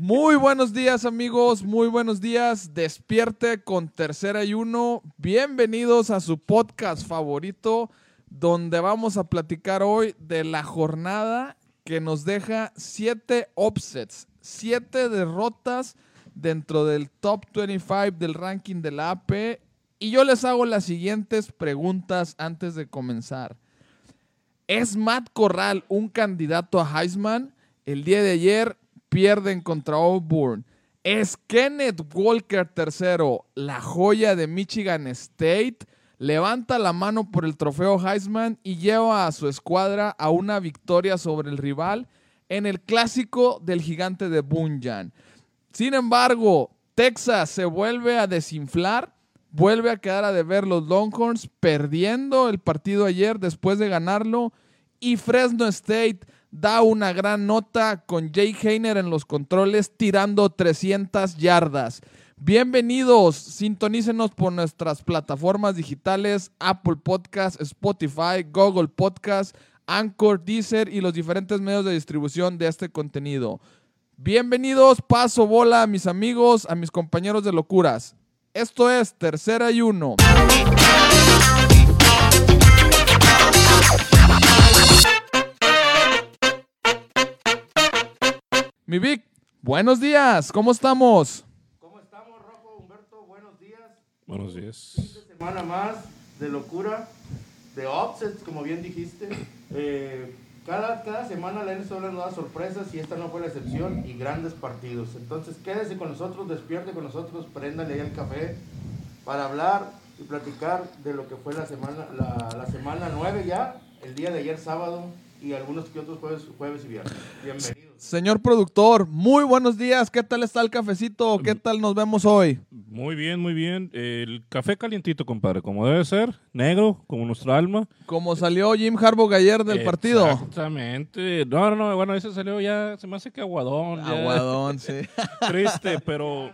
Muy buenos días amigos, muy buenos días. Despierte con Tercera y Uno. Bienvenidos a su podcast favorito donde vamos a platicar hoy de la jornada que nos deja siete upsets, siete derrotas dentro del top 25 del ranking de la AP. Y yo les hago las siguientes preguntas antes de comenzar. ¿Es Matt Corral un candidato a Heisman? El día de ayer pierden contra Auburn. ¿Es Kenneth Walker III la joya de Michigan State? Levanta la mano por el trofeo Heisman y lleva a su escuadra a una victoria sobre el rival en el clásico del gigante de Bunyan. Sin embargo, Texas se vuelve a desinflar, vuelve a quedar a deber los Longhorns, perdiendo el partido ayer después de ganarlo. Y Fresno State da una gran nota con Jay Heiner en los controles tirando 300 yardas. Bienvenidos, sintonícenos por nuestras plataformas digitales Apple Podcast, Spotify, Google Podcast, Anchor, Deezer y los diferentes medios de distribución de este contenido. Bienvenidos, paso bola a mis amigos, a mis compañeros de locuras. Esto es Tercera y Uno. Mi Vic, buenos días, ¿cómo estamos? ¿Cómo estamos, Rojo Humberto? Buenos días. Buenos días. Fin de semana más de locura, de offsets, como bien dijiste. Eh, cada, cada semana la NFL nos da sorpresas y esta no fue la excepción y grandes partidos. Entonces quédese con nosotros, despierte con nosotros, préndale ahí el café para hablar y platicar de lo que fue la semana, la, la semana 9 ya, el día de ayer sábado y algunos que otros jueves, jueves y viernes. Bienvenidos. Señor productor, muy buenos días. ¿Qué tal está el cafecito? ¿Qué tal nos vemos hoy? Muy bien, muy bien. El café calientito, compadre, como debe ser, negro, como nuestra alma. Como salió Jim Harbaugh ayer del partido. Exactamente. No, no, no, bueno, ese salió ya, se me hace que aguadón. ya. Aguadón, sí. Triste, pero...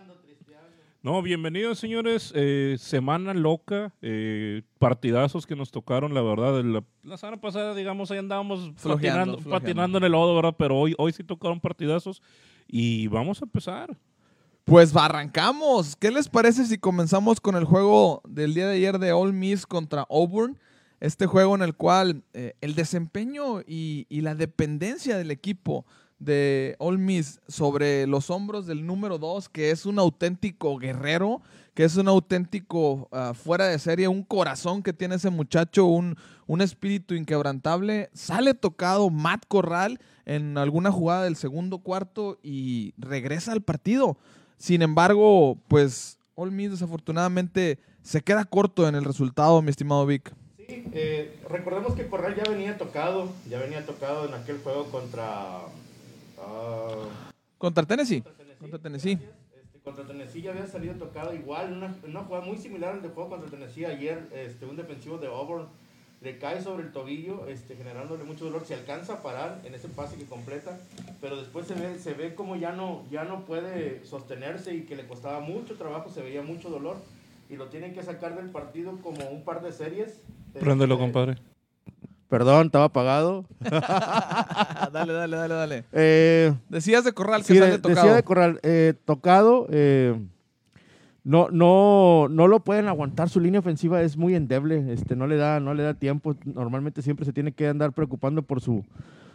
No, bienvenidos, señores. Eh, semana loca. eh, partidazos que nos tocaron, la verdad. La, la semana pasada, digamos, ahí andábamos Flojeando, patinando, flojeando. patinando en el lodo, ¿verdad? Pero hoy, hoy sí tocaron partidazos. Y vamos a empezar. Pues arrancamos. ¿Qué les parece si comenzamos con el juego del día de ayer de Ole Miss contra Auburn? Este juego en el cual eh, el desempeño y, y la dependencia del equipo de Ole Miss sobre los hombros del número 2, que es un auténtico guerrero, que es un auténtico ah, fuera de serie, un corazón que tiene ese muchacho, un, un espíritu inquebrantable. Sale tocado Matt Corral en alguna jugada del segundo cuarto y regresa al partido. Sin embargo, pues Ole Miss desafortunadamente se queda corto en el resultado, mi estimado Vic. Sí, eh, recordemos que Corral ya venía tocado, ya venía tocado en aquel juego contra... ah, Contra Tennessee. contra Tennessee. Contra Tennessee. Este, contra Tennessee ya había salido tocado igual, una, una jugada muy similar al de juego contra Tennessee ayer, este, un defensivo de Auburn le cae sobre el tobillo, este, generándole mucho dolor, se alcanza a parar en ese pase que completa, pero después se ve, se ve como ya no, ya no puede sostenerse y que le costaba mucho trabajo, se veía mucho dolor y lo tienen que sacar del partido como un par de series. Préndelo, Este, compadre. Perdón, estaba apagado. dale, dale, dale, dale. Eh, Decías de Corral que Sí, sale de- tocado. decía de Corral, eh, tocado, eh, no, no, no lo pueden aguantar, su línea ofensiva es muy endeble, este, no le da, no le da tiempo, normalmente siempre se tiene que andar preocupando por su,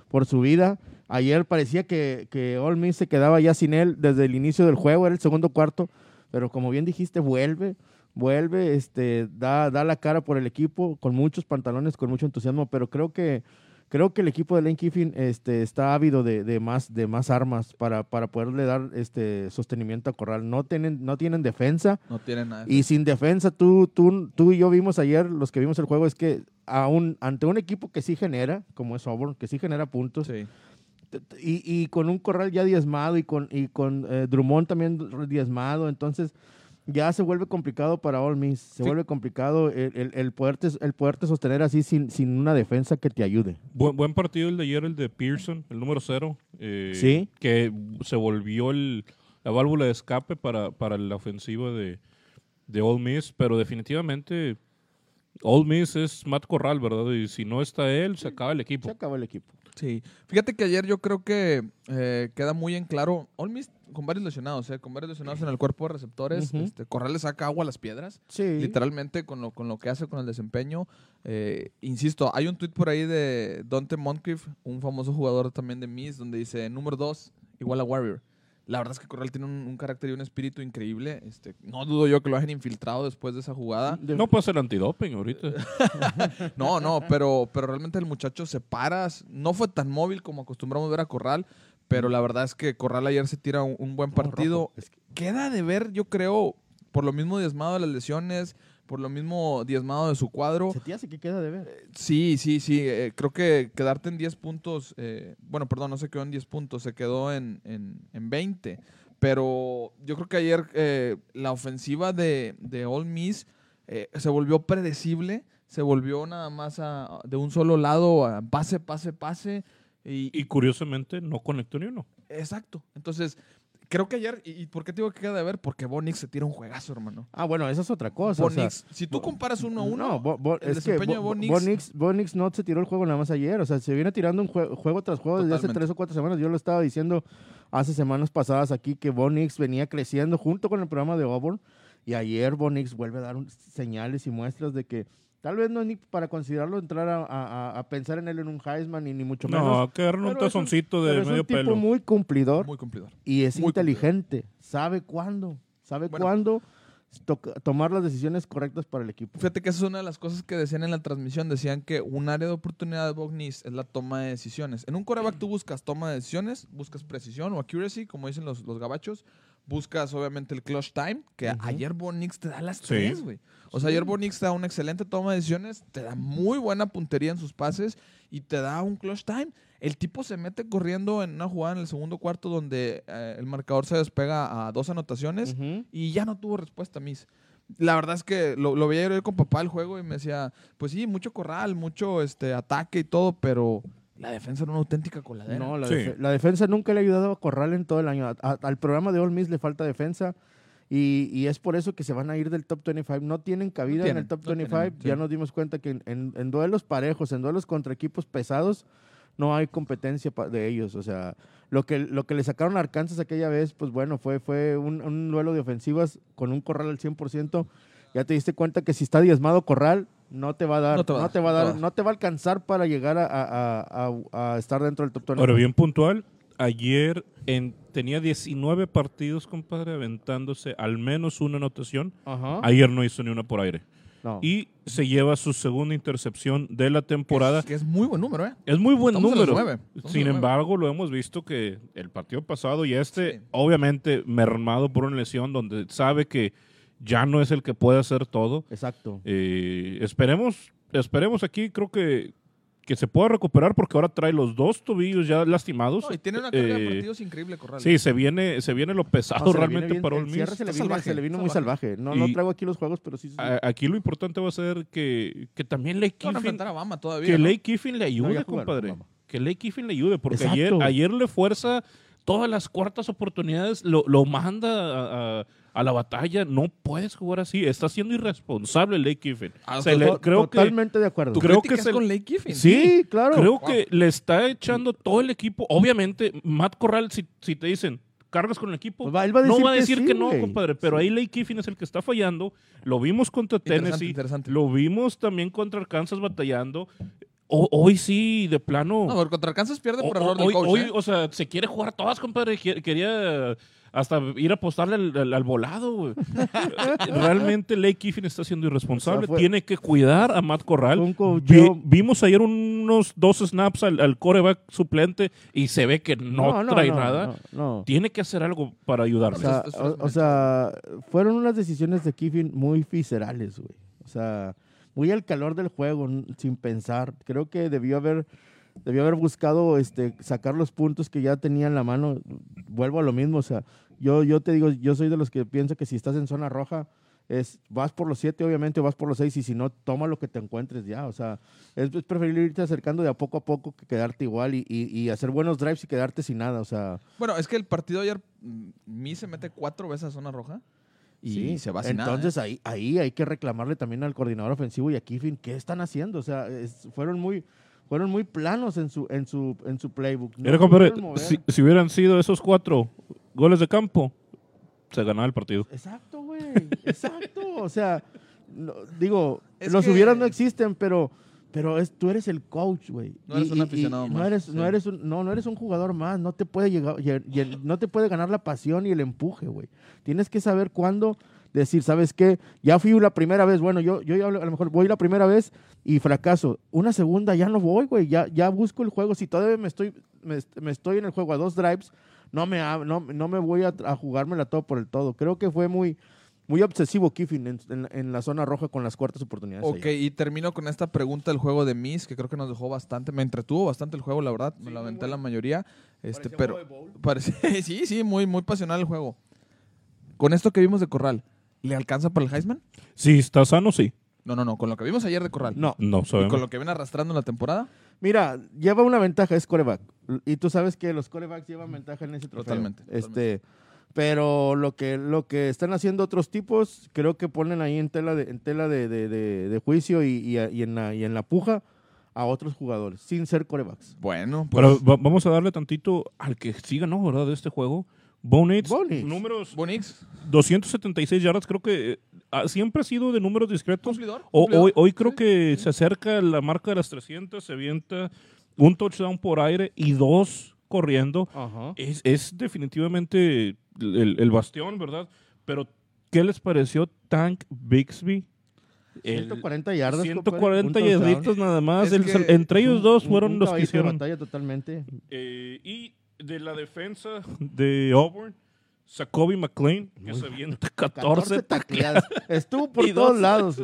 por su vida. Ayer parecía que, que Miss se quedaba ya sin él desde el inicio del juego, era el segundo cuarto, pero como bien dijiste, vuelve, vuelve, este, da, da la cara por el equipo, con muchos pantalones, con mucho entusiasmo, pero creo que creo que el equipo de Lane Kiffin este, está ávido de, de más, de más armas para, para poderle dar este sostenimiento a Corral. No tienen, no tienen defensa. No tiene nada. Y sin defensa, tú, tú, tú y yo vimos ayer, los que vimos el juego, es que aún, ante un equipo que sí genera, como es Auburn, que sí genera puntos, Sí. y, y con un Corral ya diezmado y con, y con eh, Drummond también diezmado, entonces ya se vuelve complicado para Ole Miss, se Sí. vuelve complicado el, el, el poderte, el poderte sostener así sin, sin una defensa que te ayude. Buen, buen partido el de ayer, el de Pearson, el número cero. eh, Sí. Que se volvió el, la válvula de escape para, para la ofensiva de, de Ole Miss, pero definitivamente Ole Miss es Matt Corral, ¿verdad? Y si no está él, se acaba el Se equipo. acabó el equipo. Sí, fíjate que ayer yo creo que eh, queda muy en claro, Ole Miss con varios lesionados, eh, con varios lesionados en el cuerpo de receptores, este, Corral le saca agua a las piedras, Sí. literalmente con lo, con lo que hace con el desempeño. Eh, insisto, hay un tweet por ahí de Dante Moncrief, un famoso jugador también de Miss, donde dice número 2 igual a Warrior. La verdad es que Corral tiene un, un carácter y un espíritu increíble. Este, no dudo yo que lo hayan infiltrado después de esa jugada. No puede ser antidoping ahorita. No, no, pero, pero realmente el muchacho se para. No fue tan móvil como acostumbramos ver a Corral, pero la verdad es que Corral ayer se tira un, un buen partido. rojo. Es que- Queda de ver, yo creo, por lo mismo diezmado de las lesiones, por lo mismo diezmado de su cuadro. Se te hace que queda de ver. Sí, sí, sí. eh, creo que quedarte en 10 puntos, eh, bueno, perdón, no se quedó en 10 puntos, se quedó en, en, en 20. Pero yo creo que ayer eh, la ofensiva de, de All Miss eh, se volvió predecible, se volvió nada más a- de un solo lado, a pase, pase, pase. Y, Y curiosamente no conectó ni uno. exacto. Entonces, creo que ayer, y, ¿por qué te digo que queda de ver? Porque Bonix se tira un juegazo, hermano. Ah, bueno, esa es otra cosa. o sea, Bonix, si tú comparas uno a uno, No, Bo- Bo- el es que desempeño de Bo- Bo Bo- Nix- Bo Bo Nix no se tiró el juego nada más ayer. O sea, se viene tirando un jue- juego tras juego desde hace tres o cuatro semanas. Yo lo estaba diciendo hace semanas pasadas aquí que Bo Nix venía creciendo junto con el programa de Auburn. Y ayer Bo Nix vuelve a dar un- señales y muestras de que tal vez no es ni para considerarlo entrar a, a- a pensar en él en un Heisman ni, ni mucho No, menos. a que agarren un Pero es un- tazoncito Pero de es medio un tipo pelo. muy cumplidor muy cumplidor. y es muy inteligente. Sabe cuándo. Sabe Bueno. cuándo tomar las decisiones correctas para el equipo. Fíjate que esa es una de las cosas que decían en la transmisión. Decían que un área de oportunidad de Bognis es la toma de decisiones. En un coreback tú buscas toma de decisiones, buscas precisión o accuracy, como dicen los, los gabachos. Buscas obviamente el clutch time, que ayer Bonix te da las Sí. tres, güey. O sea, ayer Bonix te da una excelente toma de decisiones, te da muy buena puntería en sus pases y te da un clutch time. El tipo se mete corriendo en una jugada en el segundo cuarto donde eh, el marcador se despega a dos anotaciones y ya no tuvo respuesta Miss. La verdad es que lo, lo veía yo con papá el juego y me decía, pues sí, mucho corral, mucho este ataque y todo, pero la defensa era una auténtica coladera. No, la, Sí. defe- la defensa nunca le ha ayudado a Corral en todo el año. A- a- al programa de All Miss le falta defensa y, y es por eso que se van a ir del top 25. No tienen cabida en tienen, el top no tienen, 25. Ya nos dimos cuenta que en, en- en duelos parejos, en duelos contra equipos pesados, no hay competencia de ellos. O sea, lo que, lo que le sacaron a Arkansas aquella vez, pues bueno, fue, fue un, un duelo de ofensivas con un Corral al 100%. Ya te diste cuenta que si está diezmado Corral, no te va a dar, No te va a no dar, te va a no te va a dar, dar. no te va a alcanzar para llegar a, a- a- a- a estar dentro del top 25. Ahora, bien puntual, ayer en, tenía 19 partidos, compadre, aventándose al menos una anotación. Ajá. Ayer no hizo ni una por aire. No. Y se lleva su segunda intercepción de la temporada. Que es muy buen número, ¿eh? Es muy buen Estamos número. Sin embargo, lo hemos visto que el partido pasado y este, Sí. obviamente, mermado por una lesión donde sabe que ya no es el que puede hacer todo. Exacto. Eh, esperemos, esperemos aquí, creo que, que se pueda recuperar porque ahora trae los dos tobillos ya lastimados. No, y tiene una carga de Eh, partidos increíble, Corral. Sí, se viene, se viene lo pesado No, realmente bien- para el cierre se le vino, salvaje, se le vino muy salvaje. salvaje. No, Y- no traigo aquí los juegos, pero sí. sí. A- Aquí lo importante va a ser que, que también Lake Kiffin, Bama todavía. que ¿no? Lake Kiffin le ayude, compadre. Que Lake Kiffin le ayude, porque Exacto. ayer, ayer le fuerza todas las cuartas oportunidades, lo, lo manda a, a- a la batalla. No puedes jugar así. Está siendo irresponsable Lake Kiffin. Ah, Se le- que Totalmente de acuerdo. ¿Tú creo que se- con Lake Kiffin? Sí, claro. Creo Wow. que le está echando todo el equipo. Obviamente, Matt Corral, si, si te dicen, cargas con el equipo, Pues va- él va a no decir va a que decir sí, que no, compadre. Pero Sí. ahí Lake Kiffin es el que está fallando. Lo vimos contra Interesante, Tennessee. interesante. Lo vimos también contra Arkansas batallando. O- hoy sí, de plano. No, pero contra Arkansas pierde por error del hoy, coach, hoy, ¿eh? o sea, se quiere jugar todas, compadre. Quería hasta ir a apostarle al, al- al volado, güey. Realmente Lake Kiffin está siendo irresponsable. O sea, Tiene que cuidar a Matt Corral. Vi- vimos ayer unos dos snaps al, al coreback suplente y se ve que no, trae no, nada. no, no. Tiene que hacer algo para O ayudarle. sea, o, es o sea, fueron unas decisiones de Kiffin muy viscerales, güey. O sea, muy al calor del juego, sin pensar. Creo que debió haber, debió haber buscado este, sacar los puntos que ya tenía en la mano. Vuelvo a lo mismo, o sea, yo, yo te digo, yo soy de los que pienso que si estás en zona roja, es, vas por los siete, obviamente, vas por los seis, y si no, toma lo que te encuentres ya. O sea, es, es preferible irte acercando de a poco a poco que quedarte igual y, y- y hacer buenos drives y quedarte sin nada. O sea, Bueno, es que el partido ayer, mm, Mi se mete cuatro veces a zona roja y Sí, se va sin nada, Entonces ¿eh? ahí, ahí hay que reclamarle también al coordinador ofensivo y a Kiffin qué están haciendo. O sea, es- fueron muy, fueron muy planos en su, en su, en su playbook. No Mira, compadre, si, si hubieran sido esos cuatro goles de campo, se ganaba el partido. Exacto, güey. Exacto. O sea, no- digo, Es los que- hubieras no existen, pero, pero es, tú eres el coach, güey. No eres Y- un y- y aficionado no más, eres, sí. no eres un, no, no eres un jugador más. No te puede llegar, no te puede ganar la pasión y el empuje, güey. Tienes que saber cuándo decir, ¿sabes qué? Ya fui la primera vez, bueno, yo, yo a lo mejor voy la primera vez y fracaso. Una segunda ya no voy, güey. Ya, ya busco el juego. Si todavía me estoy, me, me estoy en el juego a dos drives, no me, no, no me voy a, a jugármela todo por el todo. Creo que fue muy, muy obsesivo Kiffin en, en- en la zona roja con las cuartas oportunidades. Ok, allá. y termino con esta pregunta del juego de Miss, que creo que nos dejó bastante, me entretuvo bastante el juego, la verdad, me lo aventé la mayoría, este, pero parece- sí, sí, muy, muy pasional el juego. Con esto que vimos de Corral, ¿le alcanza para el Heisman? Si está sano, sí. No, no, no, con lo que vimos ayer de Corral. No, No Y sabemos. con lo que viene arrastrando en la temporada, mira, lleva una ventaja, es coreback. Y tú sabes que los corebacks llevan ventaja en ese trofeo. Totalmente, Este, pero lo que, lo que están haciendo otros tipos, creo que ponen ahí en tela de, en tela de, de- de- de juicio y, y- y en la, y en la puja a otros jugadores, sin ser corebacks. bueno, pues Pero va- vamos a darle tantito al que sí ganó, ¿verdad? De este juego. Bonitz, Bo Nix. números Bonix, 276 yardas, creo que eh, ah, siempre ha sido de números discretos. cumplidor. O- cumplidor. hoy, hoy creo Sí, que sí. se acerca la marca de las 300, se avienta un touchdown por aire y dos corriendo. Ajá. Es, es definitivamente el, el bastión, ¿verdad? Pero, ¿qué les pareció Tank Bixby? El 140 yardas. 140 compadre, un touchdown. yarditas nada más. El- entre ellos Un- dos un- fueron un los que hicieron. batalla totalmente. Eh, y de la defensa de Auburn, Jacoby McLean, que se avienta 14. 14 tacleadas. Estuvo por Y todos dos- lados.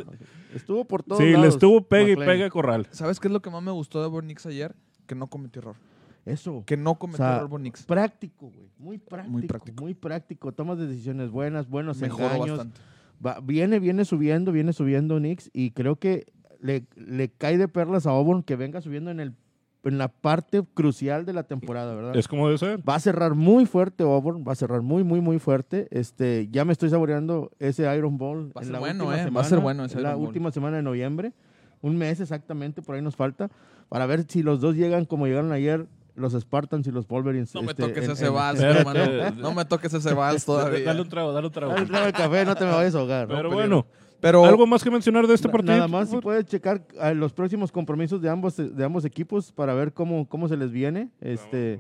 Estuvo por todos Sí, lados. le estuvo pegue y McLean. pegue a Corral. ¿Sabes qué es lo que más me gustó de Bonix ayer? Que no cometió error. Eso. Que no cometió O sea, error Bonix. Práctico, güey. Muy práctico. Muy Muy práctico. Tomas de decisiones buenas, buenos Mejoró engaños. bastante. Va- viene, viene subiendo, viene subiendo Knicks y creo que le, le cae de perlas a Auburn que venga subiendo en, el, en la parte crucial de la temporada, ¿verdad? Es como debe ser. Va a cerrar muy fuerte Auburn, va a cerrar muy, muy, muy fuerte. Este, ya me estoy saboreando ese Iron Bowl. Va a ser la bueno, eh, va a ser bueno ese en La Iron Bowl. última semana de noviembre, un mes exactamente, por ahí nos falta, para ver si los dos llegan como llegaron ayer, los Spartans y los Wolverines. No me este, toques en- ese en- vals, hermano. No me toques ese vals todavía. Dale un trago, dale un trago. Dale, tráeme café, no te me vayas a ahogar. Pero bueno, Pero ¿algo más que mencionar de este partido? Nada más si puedes checar ah, los próximos compromisos de ambos, de ambos equipos para ver cómo, cómo se les viene. Este.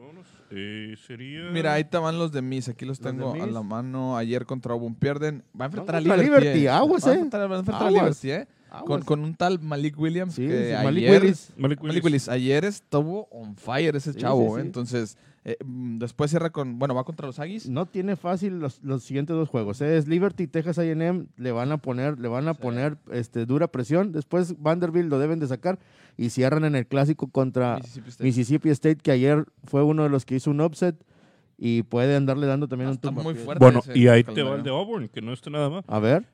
Eh, sería... Mira, ahí te van los de Miss. Aquí los tengo a la mano. Ayer contra Auburn pierden. Va a enfrentar a Liberty. Liberty, eh. aguas, Va a eh. enfrentar, va a enfrentar a. Liberty, eh. Con, con un tal Malik Williams Sí, que sí, Malik ayer... Willis. Malik Malik Willis. Willis, ayer estuvo on fire ese Sí, chavo, sí, eh. Entonces, eh, mm, después cierra con... Bueno, va contra los Aggies. no tiene fácil los, los siguientes dos juegos. eh. Es Liberty y Texas A&M le van a poner, le van a poner este, dura presión. Después Vanderbilt lo deben de sacar y cierran en el clásico contra Mississippi State. Mississippi State, que ayer fue uno de los que hizo un upset y puede andarle dando también Ah, un está muy fuerte. Bueno, ese y ahí te va el de Auburn, que no está nada más. A ver,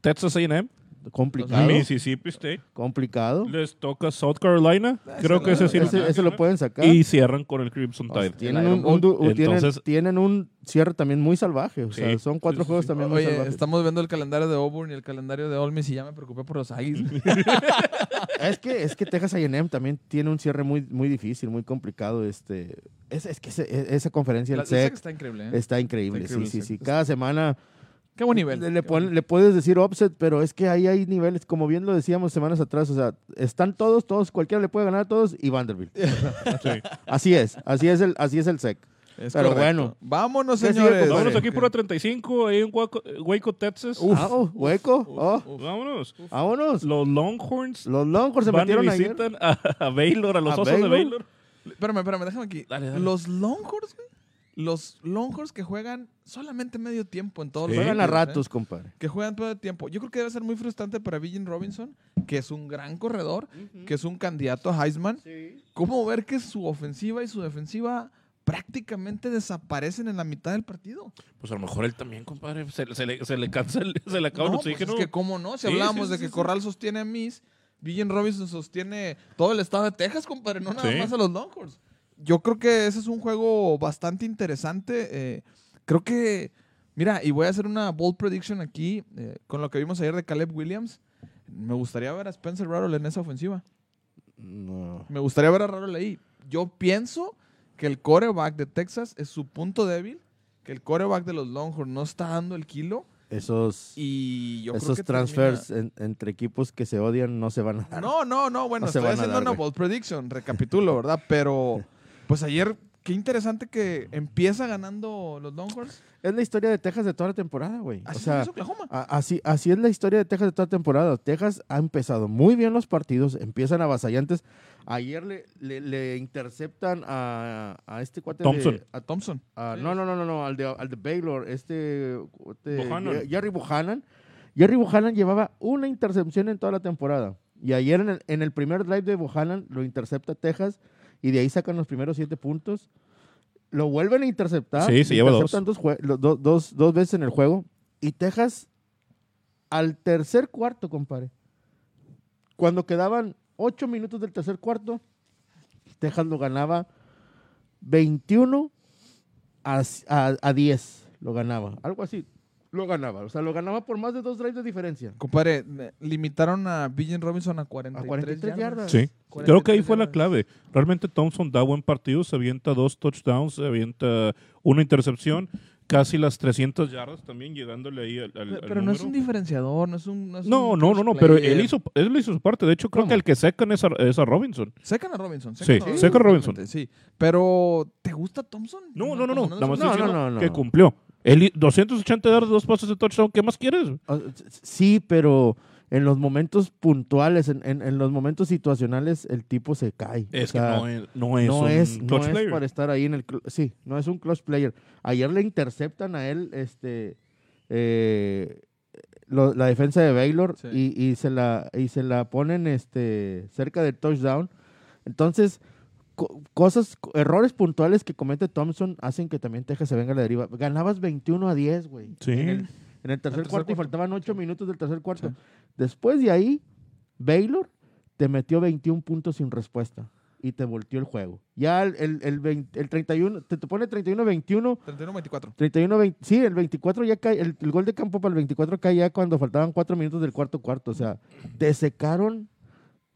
Texas A&M, complicado, Mississippi State. complicado. Les toca South Carolina. Ah, Creo que ese sí Ese, ese lo pueden sacar. Y cierran con el Crimson Tide. Tienen un, tienen, Entonces- tienen un cierre también muy salvaje. O sea, Sí, son cuatro sí, juegos sí. también muy Oye, salvajes. estamos viendo el calendario de Auburn y el calendario de Ole Miss y ya me preocupé por los Aggies. Es que, es que Texas A&M también tiene un cierre muy, muy difícil, muy complicado. Este, es, es que ese- esa conferencia, La- el el SEC está increíble, ¿eh? está increíble. Está increíble sí, sí, sí. Cada semana Qué buen nivel. le, le Qué pon- buen- le puedes decir offset, pero es que ahí hay niveles, como bien lo decíamos semanas atrás. O sea, están todos, todos, cualquiera le puede ganar a todos y Vanderbilt. Sí. Así es, así es el, así es el SEC. Es pero correcto. bueno. Vámonos, ¿Qué sigue, señores. Vámonos aquí por la 35, ahí en Waco, Waco, Texas. Ah, oh, hueco. oh, Uf. Vámonos. vámonos. Los Longhorns Los Longhorns se van y metieron ayer. visitan a, a Baylor, a los ¿A osos de Baylor? Baylor. Espérame, espérame, déjame aquí. Dale, dale. Los Longhorns, güey. Los Longhorns que juegan solamente medio tiempo en todos Sí. los Juegan a ¿eh? ratos, compadre. Que juegan todo el tiempo. Yo creo que debe ser muy frustrante para Villan Robinson, que es un gran corredor, que es un candidato a Heisman. ¿Cómo ver que su ofensiva y su defensiva prácticamente desaparecen en la mitad del partido? Pues a lo mejor él también, compadre. Se, se le, se le cansa, el- se le acaba No, el pues oxígeno. es que cómo no, si Sí, hablábamos sí, de sí, que sí. Corral sostiene a Miss, Villan Robinson sostiene todo el estado de Texas, compadre, no nada Sí. más a los Longhorns. Yo creo que ese es un juego bastante interesante. eh, creo que, mira, y voy a hacer una bold prediction aquí eh, con lo que vimos ayer de Caleb Williams. Me gustaría ver a Spencer Rattle en esa ofensiva. No. Me gustaría ver a Raro ahí. Yo pienso que el coreback de Texas es su punto débil, que el coreback de los Longhorns no está dando el kilo Esos, y yo creo esos que transfers en- entre equipos que se odian no se van a dar. No, no, no, bueno, No estoy haciendo dar, una bold prediction, recapitulo, ¿verdad? Pero pues ayer qué interesante que empieza ganando los Longhorns. Es la historia de Texas de toda la temporada, güey. O Así sea, es Oklahoma. a- así, así es la historia de Texas de toda la temporada. Texas ha empezado muy bien los partidos, empiezan avasallantes. Ayer le, le, le interceptan a, a este cuate de- Thompson. a Thompson. Sí. no, no, no, no, no, al de, al de Baylor, este, este Bohannon. Jerry Buchanan. Jerry Buchanan llevaba una intercepción en toda la temporada. Y ayer en el, en el primer drive de Buchanan lo intercepta Texas y de ahí sacan los primeros siete puntos. Lo vuelven a interceptar. Sí, se lleva dos, dos veces en el juego. Y Texas, al tercer cuarto, compadre, cuando quedaban ocho minutos del tercer cuarto, Texas lo ganaba 21 a, a, a 10 lo ganaba. Algo así. Lo ganaba. O sea, lo ganaba por más de dos drives de diferencia. Compadre, limitaron a Billion Robinson a 43, A 43 yardas. Sí. 43 Creo que ahí fue la clave. Realmente Thompson da buen partido, se avienta dos touchdowns, se avienta una intercepción, casi las 300 yardas también, llegándole ahí al, al- Pero, al no es un diferenciador, no es un. No, es No, un no, no, pero él hizo, él hizo su parte. De hecho, creo ¿Cómo? que el que secan es a, es a Robinson. Secan a Robinson. Sí, secan a secan a Robinson. Sí. Pero, ¿te gusta Thompson? No, no, no, no. No, no, no. que cumplió. Hi- 280 yardas, dos pasos de touchdown. ¿Qué más quieres? O- Sí, pero en los momentos puntuales, en, en- en los momentos situacionales, el tipo se cae. Es O sea, que no es, no es no un es, no clutch es player. para estar ahí en el sí, no es un clutch player. Ayer le interceptan a él este eh, lo- la defensa de Baylor Sí. y, y se la y se la ponen este cerca del touchdown. Entonces, cosas co- errores puntuales que comete Thompson hacen que también Texas se venga a la deriva. Ganabas 21 a 10, güey. Sí. En el, en el tercer tercer cuarto y faltaban 8 minutos del tercer cuarto. Sí. Después de ahí, Baylor te metió 21 puntos sin respuesta y te volteó el juego. Ya el, el, el, 20 el 31, te, te pone 31-21, 31-24. 31-20, sí, el 24 ya cae, el, el gol de campo para el 24 cae ya cuando faltaban 4 minutos del cuarto cuarto. O sea, te secaron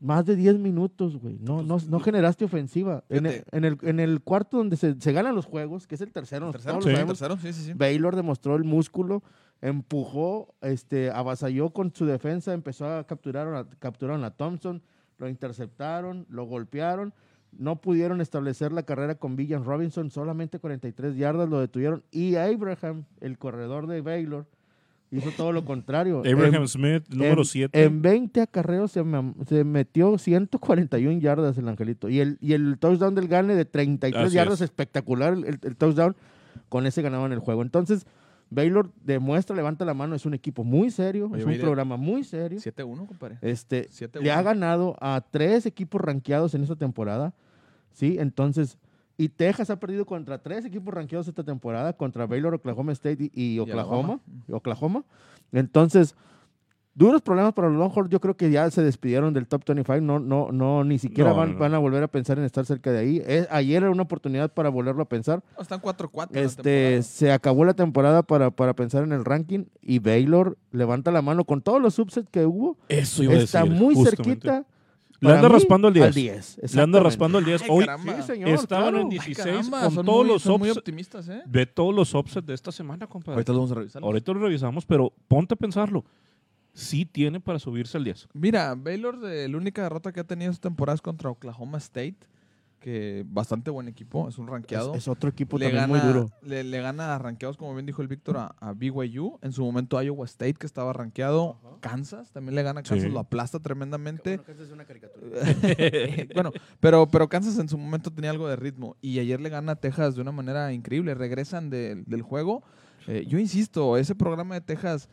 más de 10 minutos, güey. No, no, no generaste ofensiva. En el, en, el, en el cuarto donde se, se ganan los juegos, que es el tercero, ¿El tercero? Sí. sabemos, ¿Tercero? Sí, sí, sí. Baylor demostró el músculo, empujó, este, avasalló con su defensa, empezó a capturar a, capturaron a Thompson, lo interceptaron, lo golpearon, no pudieron establecer la carrera con Villan Robinson, solamente 43 yardas lo detuvieron y Abraham, el corredor de Baylor, hizo todo lo contrario. Abraham En- Smith, número en- 7. En 20 acarreos se, se metió 141 yardas el Angelito. Y el, y el touchdown del Gane de 33 Así yardas, es. espectacular el, el touchdown. Con ese ganaban el juego. Entonces, Baylor demuestra, levanta la mano, es un equipo muy serio, Oye, es un programa muy serio. 7-1, compadre. Este, 7-1. le ha ganado a tres equipos rankeados en esta temporada. ¿sí? Entonces, y Texas ha perdido contra tres equipos rankeados esta temporada, contra Baylor, Oklahoma State y, y Oklahoma. Oklahoma. Entonces, duros problemas para los Longhorns. Yo creo que ya se despidieron del top 25. No, no, no, ni siquiera No, van, no, no. van a volver a pensar en estar cerca de ahí. Es- ayer era una oportunidad para volverlo a pensar. No, están 4-4. en la Este, se acabó la temporada para, para pensar en el ranking y Baylor levanta la mano con todos los subsets que hubo. Eso iba a Está decir, muy justamente. cerquita. Le anda mí, raspando al 10. Al 10. Le anda raspando el 10. Ay, Hoy. Sí, señor, estaban claro. en Ay, 16 caramba, con son todos muy- los son muy optimistas, ¿eh? Ve todos los upsets de esta semana, compadre. Ahorita lo vamos a revisar. Ahorita lo revisamos, pero ponte a pensarlo. Sí tiene para subirse al 10. Mira, Baylor, de, la única derrota que ha tenido esta temporada es contra Oklahoma State, que bastante buen equipo, es un rankeado. Es, es otro equipo le, también gana, muy duro. Le, le gana a rankeados, como bien dijo el Víctor, a, a BYU. En su momento Iowa State, que estaba rankeado. Kansas, también le gana a Kansas, Sí. lo aplasta tremendamente. bueno, pero, pero Kansas en su momento tenía algo de ritmo. Y ayer le gana a Texas de una manera increíble. Regresan del- del juego. Eh, yo insisto, ese programa de Texas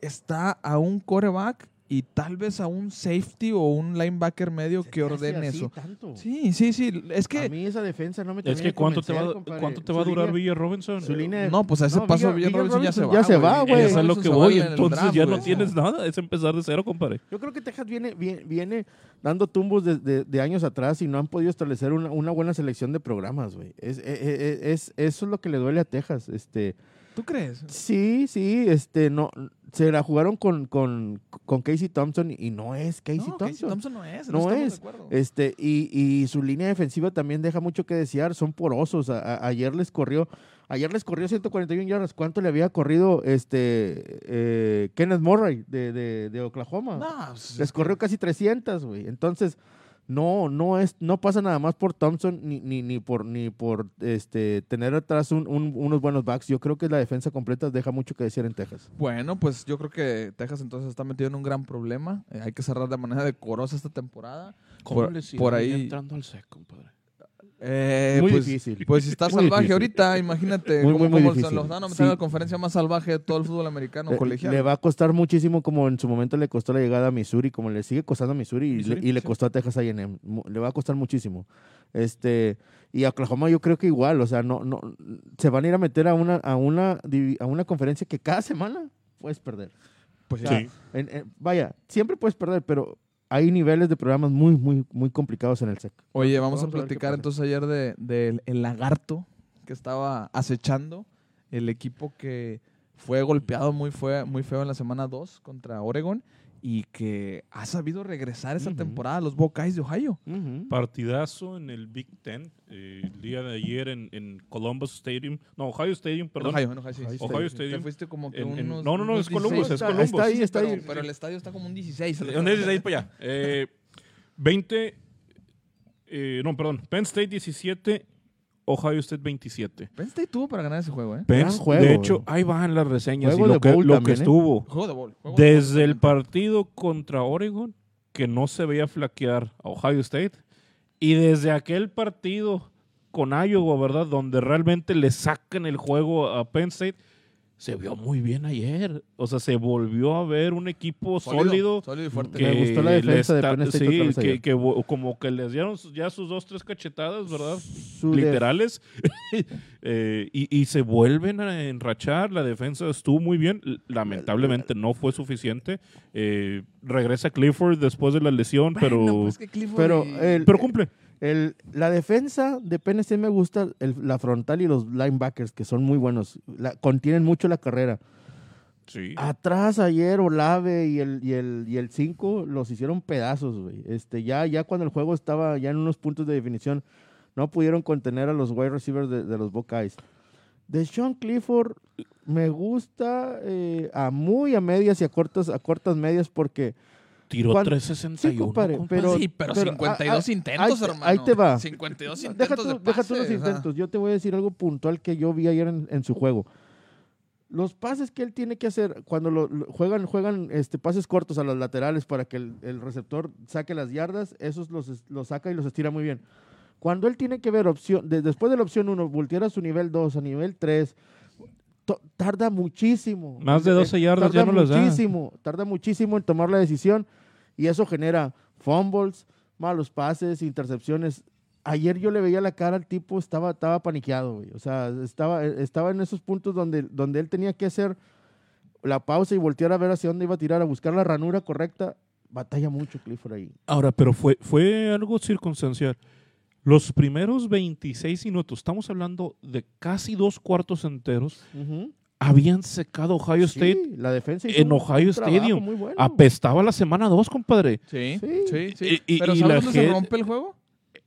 está a un coreback y tal vez a un safety o un linebacker medio que ordene eso. Sí, sí, sí. Es A que. mí esa defensa no me Es que ¿cuánto te va, compadre. ¿cuánto te va a durar línea- Villa Robinson? Su línea No, pues a ese No, paso Villa- Villa Robinson ya se va. Ya se va, güey. Eso es lo que voy. Entonces draft, ya no güey. tienes nada. Es empezar de cero, compadre. Yo creo que Texas viene, viene, viene dando tumbos de, de- de años atrás y no han podido establecer una, una buena selección de programas, güey. Es, es- es- es- eso es lo que le duele a Texas. Este, ¿Tú crees? Sí, sí, este, no, se la jugaron con, con, con Casey Thompson y no es Casey no, Thompson. Casey Thompson no es. No es. Este, y, y su línea defensiva también deja mucho que desear, son porosos. A- a- ayer les corrió, ayer les corrió 141 yardas. ¿Cuánto le había corrido este eh, Kenneth Murray de, de, de Oklahoma? No, pues, Les corrió casi 300, güey. Entonces, no, no es, no pasa nada más por Thompson ni, ni, ni por ni por este tener atrás un- un- unos buenos backs. Yo creo que la defensa completa deja mucho que decir en Texas. Bueno, pues yo creo que Texas entonces está metido en un gran problema. Eh, hay que cerrar de manera decorosa esta temporada. ¿Cómo Por- les irá por ahí ahí- entrando al sec, compadre? Eh, Muy pues, difícil. Pues si está Muy salvaje difícil. ahorita, imagínate Muy, cómo, muy, cómo los dan a meter Sí. en la conferencia más salvaje de todo el fútbol americano Le- colegial. Le va a costar muchísimo como en su momento le costó la llegada a Missouri, como le sigue costando a Missouri y, le, y le sí. costó a Texas A&M. Le va a costar muchísimo. Este y a Oklahoma yo creo que igual, o sea, no no se van a ir a meter a una a una a una conferencia que cada semana puedes perder. Pues O sea, Sí. en- en- vaya, siempre puedes perder, pero hay niveles de programas muy muy muy complicados en el SEC. Oye, vamos, Vamos a platicar entonces ayer de, del el lagarto que estaba acechando el equipo que fue golpeado muy, fue, muy feo en la semana 2 contra Oregon y que ha sabido regresar esa Ujú. temporada a los Buckeyes de Ohio. Partidazo en el Big Ten eh, el día de ayer en, en Columbus Stadium. No, Ohio Stadium, En perdón. Ohio, en Ohio, sí, Ohio sí. Stadium. Te fuiste como que En- en- unos- no, no, no, unos es Columbus, 16. es Está- Columbus. está ahí, está pero, ahí. pero el estadio está como un 16. ¿De ¿Dónde es de ahí para allá? Eh, 20, eh, no, perdón, Penn State 17, Ohio State 27. Penn State tuvo para ganar ese juego, ¿eh? Penn juego, de hecho, ahí van las reseñas Juego y lo que, bowl lo también, que ¿eh? estuvo. Juego de juego de Desde el partido contra Oregon, que no se veía flaquear a Ohio State, y desde aquel partido con Iowa, ¿verdad? Donde realmente le sacan el juego a Penn State, se vio muy bien ayer. O sea, se volvió a ver un equipo sólido. Sólido y fuerte. que Me gustó la defensa de Penn State sí, que, que como que les dieron ya sus dos, tres cachetadas, ¿verdad? Su Literales. Eh, y, y se vuelven a enrachar. La defensa estuvo muy bien. Lamentablemente no fue suficiente. Eh, regresa Clifford después de la lesión, pero, Bueno, pues que Clifford pero y- el- pero cumple. El- la defensa de State me gusta, el- la frontal y los linebackers, que son muy buenos. La- contienen mucho la carrera. Sí. Atrás ayer Olave y el y el y el 5 los hicieron pedazos, güey. Este ya ya cuando el juego estaba ya en unos puntos de definición no pudieron contener a los wide receivers de, de los Buckeyes. De Sean Clifford me gusta eh, a muy a medias y a cortas a cortas medias porque Tiró cuando- 361. sí, compadre, compadre. pero- sí, pero, pero, 52 ah, ah, intentos, ahí te- hermano. ahí te va. 52 deja intentos tú, de deja tú los intentos. Yo te voy a decir algo puntual que yo vi ayer en, en su juego. Los pases que él tiene que hacer cuando lo, lo- juegan, juegan este, pases cortos a los laterales para que el, el receptor saque las yardas, esos los, los saca y los estira muy bien. Cuando él tiene que ver opción, de- después de la opción 1, voltear a su nivel 2, a nivel 3, to- tarda muchísimo. Más de Eh, 12 yardas tarda ya no les da. muchísimo, tarda muchísimo en tomar la decisión y eso genera fumbles, malos pases, intercepciones. Ayer yo le veía la cara al tipo, estaba, estaba paniqueado, güey. O sea, estaba, estaba en esos puntos donde, donde él tenía que hacer la pausa y voltear a ver hacia dónde iba a tirar, a buscar la ranura correcta. Batalla mucho Clifford ahí. Ahora, pero fue, fue algo circunstancial. Los primeros 26 minutos, estamos hablando de casi dos cuartos enteros, habían secado Ohio Sí, State. la defensa hizo en Ohio Stadium. muy bueno. Apestaba la semana 2, compadre. Sí, Sí. sí, sí. Y- pero y ¿sabes la dónde se gente- rompe el juego?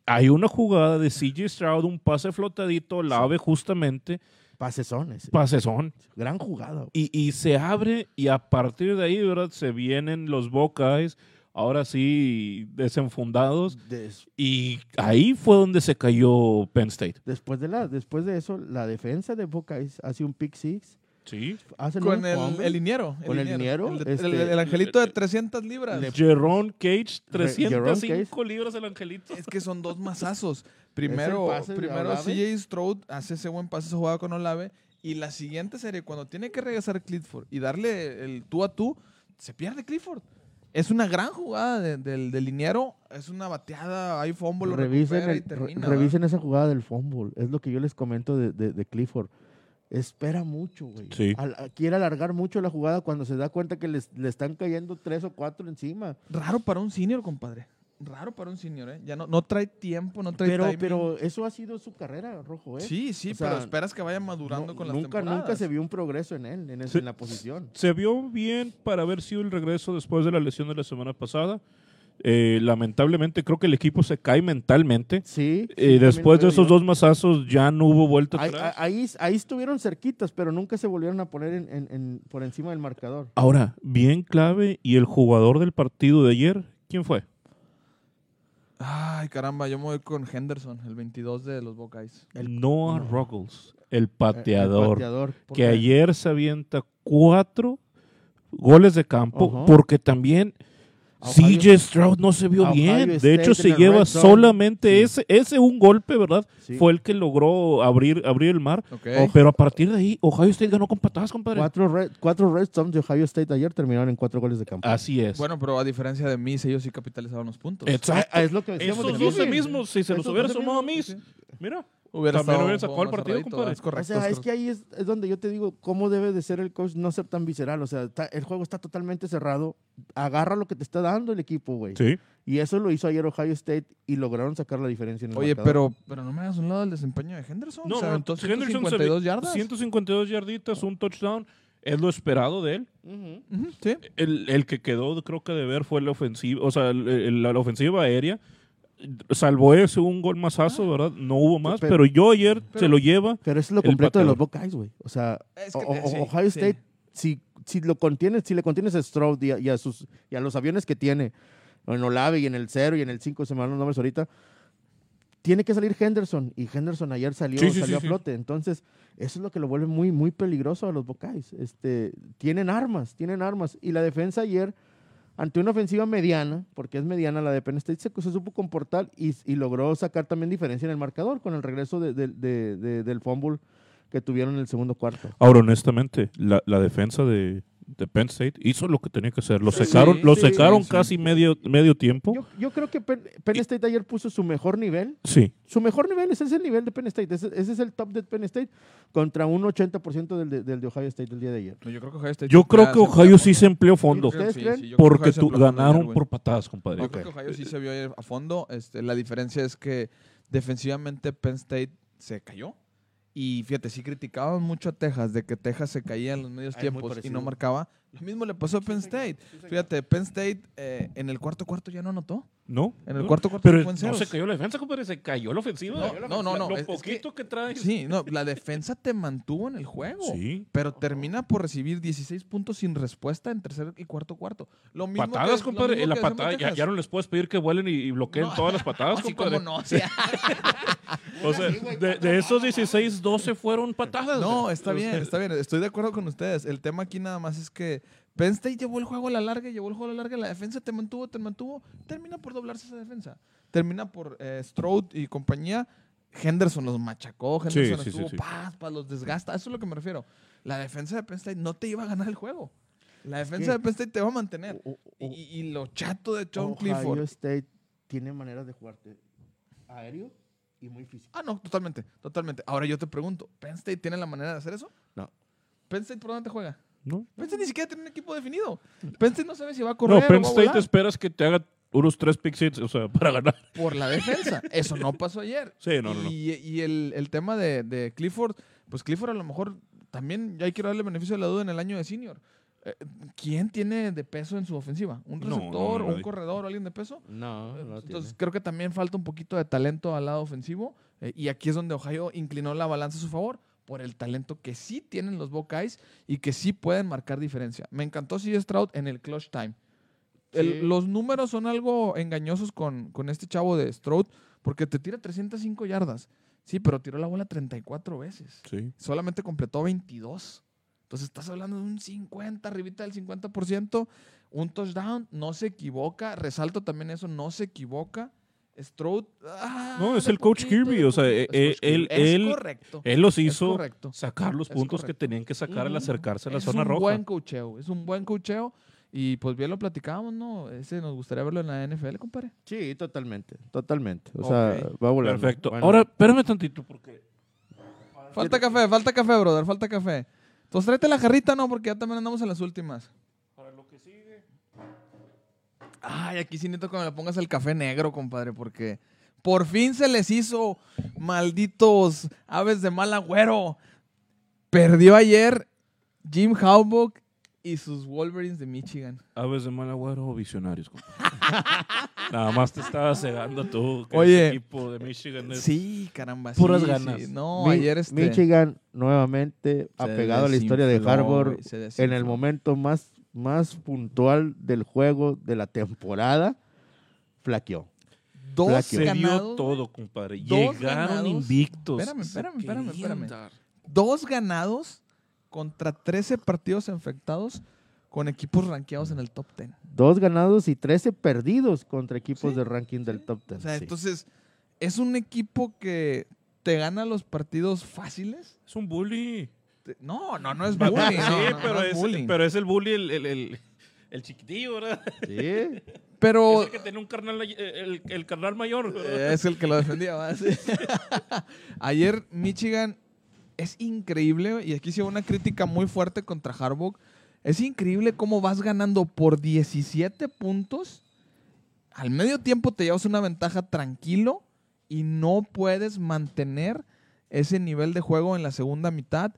Hay una jugada de CJ Stroud, un pase flotadito, la ave justamente, Pasesones. pasezón. Gran jugada. Y, y se abre y a partir de ahí, ¿verdad? Se vienen los Buckeyes, ahora sí desenfundados. Des- Y ahí fue donde se cayó Penn State. después, de la, después de eso, la defensa de Buckeyes hace un pick six. Sí. Hacen Con un el, el liniero. Con el liniero, El, de- el- este, el angelito de 300 libras. le- Jerome Cage, Re- Jerome 305 libras el angelito. Es que son dos mazazos. Primero, de primero. CJ Stroud hace ese buen pase, esa jugada con Olave. Y la siguiente serie, cuando tiene que regresar Clifford y darle el tú a tú, se pierde Clifford. Es una gran jugada de- del, del liniero. Es una bateada, hay fumble, lo revisen, recupera y termina. revisen esa jugada del fumble. Es lo que yo les comento de, de- de Clifford. Espera mucho, güey. Sí. Al- quiere alargar mucho la jugada cuando se da cuenta que les- le están cayendo tres o cuatro encima. Raro para un senior, compadre. raro para un senior, ¿eh? Ya no, no trae tiempo, no trae Pero, timing. pero eso ha sido su carrera, Rojo, ¿eh? Sí, sí, O sea, pero esperas que vaya madurando No- con las nunca, temporadas. nunca se vio un progreso en él, en, en la posición. Se vio bien para haber sido el regreso después de la lesión de la semana pasada. Eh, lamentablemente creo que el equipo se cae mentalmente. Sí. sí, Eh, después de esos yo. dos masazos ya no hubo vuelta Ahí, atrás. ahí, ahí estuvieron cerquitas, pero nunca se volvieron a poner en- en- en- por encima del marcador. Ahora, bien clave, y el jugador del partido de ayer, ¿quién fue? Ay, caramba, yo me voy con Henderson, el 22 de los Buckeyes. Noah no. Ruggles, el El pateador, pateador, que ayer se avienta cuatro goles de campo, porque también CJ Stroud no se vio bien. De hecho, se lleva solamente Sí. ese, ese un golpe, ¿verdad? Sí. Fue el que logró abrir, abrir el mar. Oh, pero a partir de ahí, Ohio State ganó con patadas, compadre. Cuatro red, cuatro red zones de Ohio State ayer terminaron en cuatro goles de campo. Así es. Bueno, pero a diferencia de mí, ellos sí capitalizaron los puntos. Exacto. Ah, es lo que decíamos Esos de 12 Michigan. mismos, si se los hubiera 12 sumado a mismos, mis, sí. mira. Hubiera También hubiera sacado el partido, cerradito, compadre. Es correcto. o sea, es es que ahí es, es donde yo te digo cómo debe de ser el coach, no ser tan visceral. O sea, está- el juego está totalmente cerrado. Agarra lo que te está dando el equipo, güey. Sí. Y eso lo hizo ayer Ohio State y lograron sacar la diferencia en el Oye, marcador. pero, pero no me hagas un lado del desempeño de Henderson. No, aventó Henderson se 152 ve- yardas. 152 yarditas, un touchdown. Es lo esperado de él. Sí. El, el que quedó, creo que de ver, fue la ofensiva, o sea, el- el- la ofensiva aérea. Salvo ese un gol masazo, ¿verdad? No hubo más. Pero- Pero, yo ayer pero- se lo lleva. Pero eso es lo completo de los. Buckeyes, güey. O sea, Es que, o- o- sí, Ohio sí. State, si, si lo contienes, si le contienes a Stroud y a, y a sus, y a los aviones que tiene, en Olave y en el 0 y en el 5, se me van los nombres ahorita, tiene que salir Henderson. Y Henderson ayer salió, Sí, sí, salió sí, a sí. flote. Entonces, eso es lo que lo vuelve muy, muy peligroso a los Buckeyes. Este, tienen armas, tienen armas. Y la defensa ayer, ante una ofensiva mediana, porque es mediana la de Penn State, se, supo comportar y, y logró sacar también diferencia en el marcador con el regreso de- de- de- de- del fumble que tuvieron en el segundo cuarto. Ahora, honestamente, la defensa de, de Penn State hizo lo que tenía que hacer. Lo Sí, secaron, lo secaron sí. casi medio, medio tiempo. Yo, yo creo que Penn, Penn State ayer puso su mejor nivel. Sí. Su mejor nivel, ese es el nivel de Penn State. Ese, ese es el top de Penn State contra un 80% del de, del de Ohio State el día de ayer. No, yo creo que Ohio State Yo sí creo que se Ohio empleó sí se empleó fondo. ¿Ustedes Sí, creen? sí, yo creo que Porque tú ganaron por patadas, compadre. Yo creo que Ohio sí se vio ayer a fondo. Este, la diferencia es que defensivamente Penn State se cayó. Y fíjate, sí criticaban mucho a Texas de que Texas se caía en los medios Ah, tiempos y no marcaba. Lo mismo le pasó a Penn State. Fíjate, Penn State eh, en el cuarto cuarto ya no anotó. ¿No? En el ¿No? cuarto cuarto Pero se fue en no ceros. se cayó la defensa, compadre. Se cayó la ofensiva. No, no, no, no, Lo es- es poquito que, traes. Sí, no, la defensa te mantuvo en el juego. Sí. Pero termina por recibir 16 puntos sin respuesta en tercer y cuarto cuarto. Lo mismo Patadas, que- lo compadre. mismo En la patada, ya, no les puedes pedir que vuelen y, y bloqueen No. todas las patadas, Así compadre. como no, o sea, O sea, de, de esos 16, 12 fueron patadas. No, está bien, está bien. Estoy de acuerdo con ustedes. El tema aquí nada más es que Penn State llevó el juego a la larga, llevó el juego a la larga, la defensa te mantuvo, te mantuvo. Termina por doblarse esa defensa. Termina por eh, Stroud y compañía. Henderson los machacó, Henderson sí, estuvo sí. paz, paz, los desgasta. Eso es lo que me refiero. La defensa de Penn State no te iba a ganar el juego. La defensa de Penn State te va a mantener. O- o- Y, y lo chato de John Ohio Clifford. State tiene maneras de jugarte aéreo y muy físico. Ah, no, totalmente, totalmente. Ahora yo te pregunto, ¿Penn State tiene la manera de hacer eso? No. ¿Penn State por dónde te juega? No, Penn State ni siquiera tiene un equipo definido. Penn State no sabe si va a correr no Penn o va a State volar esperas que te haga unos tres pick hits, o sea, para ganar. por la defensa. Eso no pasó ayer. Sí, no, no, no. Y, y el, el tema de, de Clifford, pues Clifford a lo mejor también ya hay que darle beneficio de la duda en el año de senior. Eh, ¿Quién tiene de peso en su ofensiva? ¿Un No, no, receptor, no, un corredor alguien de peso? No, no Entonces creo que también falta un poquito de talento al lado ofensivo. eh, y aquí es donde Ohio inclinó la balanza a su favor por el talento que sí tienen los Buckeyes y que sí pueden marcar diferencia. Me encantó C. Stroud en el clutch time. El- los números son algo engañosos con, con este chavo de Stroud porque te tira 305 yardas. Sí, pero tiró la bola 34 veces. Sí. Solamente completó 22. Entonces estás hablando de un 50, arribita del 50%. Un touchdown, no se equivoca. Resalto también eso, no se equivoca. Stroud. ah, No, es el coach poquito, Kirby, o sea, eh, Es coach él-. Es él- correcto. Él los Es hizo sacar los Es puntos que tenían que sacar al acercarse a la es zona un roja. buen cocheo, es un buen cocheo. Y pues bien lo platicábamos, ¿no? Ese nos gustaría verlo en la NFL, compadre. Sí, totalmente, totalmente. O sea, va a volar. Perfecto. Ahora, espérame tantito, porque Falta café, falta café, brother, falta café. Entonces tráete la jarrita, ¿no? Porque ya también andamos en las últimas. Ay, aquí sí necesito que me le pongas el café negro, compadre, porque por fin se les hizo, malditos aves de mal agüero. Perdió ayer Jim Harbaugh y sus Wolverines de Michigan. Aves de mal agüero o visionarios. compa. Nada más te estaba cegando tú. Que Oye. ese equipo de Michigan es Sí, caramba. Puras sí. ganas. No, Mi- ayer este... Michigan nuevamente se apegado a la historia de Harvard en el momento más, más puntual del juego de la temporada, flaqueó. Dos Flaqueo. Se dio ganados. todo, compadre. Dos Llegaron ganados. invictos. Espérame, espérame, espérame, espérame. Dos ganados contra 13 partidos infectados con equipos rankeados en el top 10. Dos ganados y 13 perdidos contra equipos Sí, de ranking del top 10. O sea, sí. entonces, es un equipo que te gana los partidos fáciles. Es un bully. Te- No, no, no es sí, bullying. no, pero, no es, bullying. pero es el bully, el, el, el, el chiquitillo, ¿verdad? Sí. Pero Es el que tenía un carnal, el, el carnal mayor. ¿verdad? eh, es el que lo defendía. Sí. Ayer Michigan es increíble, y aquí se una crítica muy fuerte contra Harbaugh. Es increíble cómo vas ganando por 17 puntos. Al medio tiempo te llevas una ventaja tranquilo y no puedes mantener ese nivel de juego en la segunda mitad.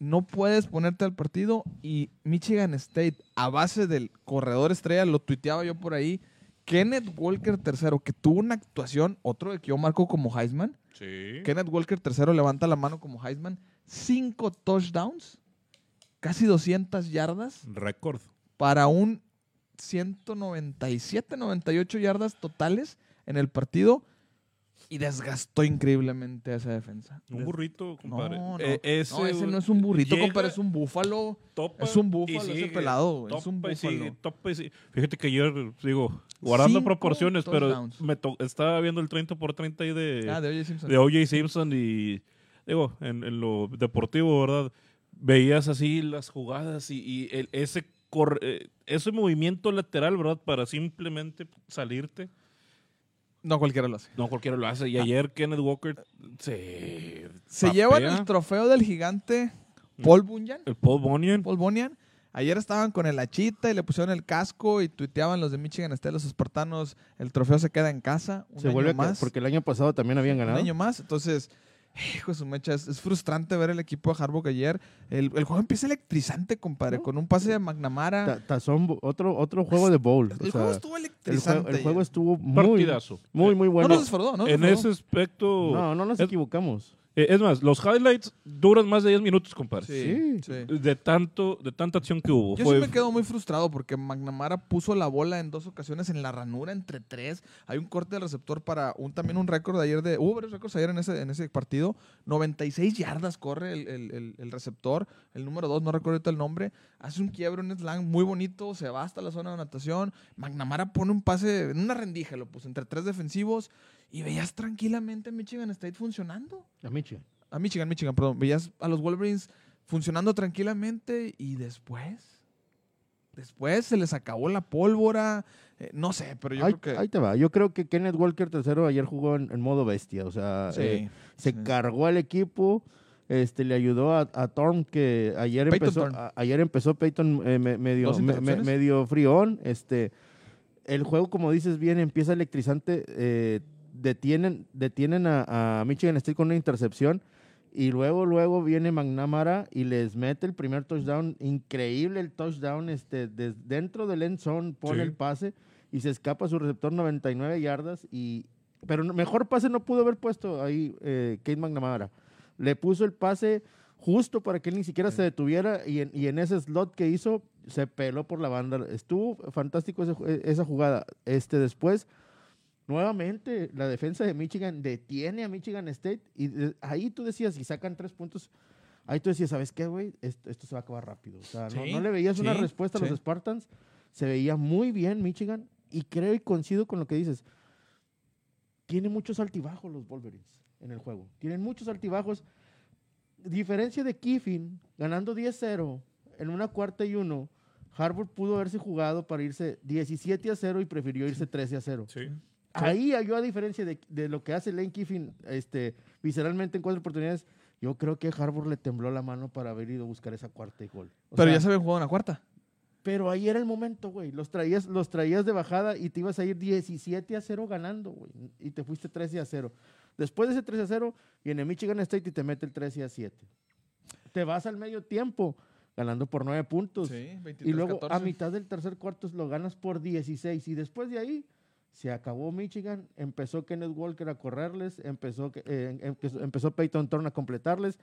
No puedes ponerte al partido y Michigan State, a base del corredor estrella, lo tuiteaba yo por ahí, Kenneth Walker tercero, que tuvo una actuación, otro de que yo marco como Heisman. Sí. Kenneth Walker tercero levanta la mano como Heisman. Cinco touchdowns, casi 200 yardas Récord. para un 197, 98 yardas totales en el partido y desgastó increíblemente a esa defensa. Un burrito, compadre. No, no, Eh, ese, no, ese no es un burrito, llega, compadre, es un búfalo. topa es un búfalo ese pelado, es un y búfalo. sigue, topa y sigue. Fíjate que ayer, digo, guardando Cinco proporciones, pero me to- estaba viendo el 30 por 30 ahí de, Ah, de O.J. Simpson. de O.J. Simpson y, digo, en, en lo deportivo, ¿verdad? Veías así las jugadas y, y el- ese, cor- eh, ese movimiento lateral, ¿verdad? Para simplemente salirte. No cualquiera lo hace. No cualquiera lo hace. Y ayer Kenneth Walker se... Se llevan el trofeo del gigante Paul Bunyan. El Paul Bunyan. Paul Bunyan. Ayer estaban con el hachita y le pusieron el casco y tuiteaban los de Michigan State, los espartanos, el trofeo se queda en casa. Un Se año vuelve más. porque el año pasado también habían un ganado. año más. Entonces, hijo de su mecha, es, es frustrante ver el equipo de Harbaugh ayer. El, el juego empieza electrizante, compadre, ¿No? con un pase de McNamara. Ta- otro, otro juego de bowl. el o juego sea, estuvo el, electrizante. juego, el juego estuvo muy, Partidazo. muy, muy no bueno. nos desfordó, ¿no? en ese aspecto... No, no nos es- equivocamos. Eh, Es más, los highlights duran más de 10 minutos, compadre. Sí, Sí. De tanto, de tanta acción que hubo. Yo Fue- sí me quedo muy frustrado porque McNamara puso la bola en dos ocasiones en la ranura entre tres. Hay un corte del receptor para un también un récord de ayer de. Hubo varios récords ayer en ese, en ese partido. 96 yardas corre el, el- el- el receptor. El número dos, no recuerdo ahorita el nombre. Hace un quiebre, un slang muy bonito. Se va hasta la zona de anotación. McNamara pone un pase en una rendija, lo puso entre tres defensivos. Y veías tranquilamente a Michigan State funcionando A Michigan. a Michigan, Michigan, perdón, veías a los Wolverines funcionando tranquilamente y después, después se les acabó la pólvora, eh, no sé, pero yo ahí, creo que... ahí te va. Yo creo que Kenneth Walker III ayer jugó en, en modo bestia. O sea, sí, eh, se sí. cargó al equipo. Este, le ayudó a, a que ayer Peyton empezó, a- ayer empezó Peyton eh, me- medio, Dos me- medio frión. Este, el juego, como dices bien, empieza electrizante. eh, detienen detienen a, a Michigan State con una intercepción. Y luego, luego viene McNamara y les mete el primer touchdown. Increíble el touchdown. Este, des- dentro del end zone pone Sí. el pase y se escapa su receptor 99 yardas. Y, pero mejor pase no pudo haber puesto ahí eh, Kate McNamara. Le puso el pase justo para que él ni siquiera se detuviera y en, y en ese slot que hizo se peló por la banda. Estuvo fantástico ese e- esa jugada. Este, después, nuevamente, la defensa de Michigan detiene a Michigan State y de- ahí tú decías, si sacan tres puntos, ahí tú decías, ¿sabes qué, güey? Esto, esto se va a acabar rápido. O sea, no, Sí, no le veías una respuesta a los Spartans. Se veía muy bien Michigan y creo y coincido con lo que dices. Tiene muchos altibajos los Wolverines en el juego. Tienen muchos altibajos. Diferencia de Kiffin ganando 10-0 en una cuarta y uno. Harvard pudo haberse jugado para irse 17 a 0 y prefirió irse 13 a 0. Sí. Ahí yo a diferencia de, de lo que hace Lane Kiffin este, visceralmente en cuatro oportunidades, yo creo que Harvard le tembló la mano para haber ido a buscar esa cuarta y gol. O Pero sea, ya se habían jugado una cuarta. Pero ahí era el momento, güey. Los traías, los traías de bajada y te ibas a ir 17 a 0 ganando, güey. Y te fuiste 13 a 0. Después de ese 13 a 0, viene Michigan State y te mete el 13 a 7. Te vas al medio tiempo ganando por 9 puntos. Sí, 23, y luego a 14. mitad del tercer cuarto lo ganas por 16. Y después de ahí se acabó Michigan. Empezó Kenneth Walker a correrles. Empezó, eh, empezó, empezó Peyton Thorne a completarles.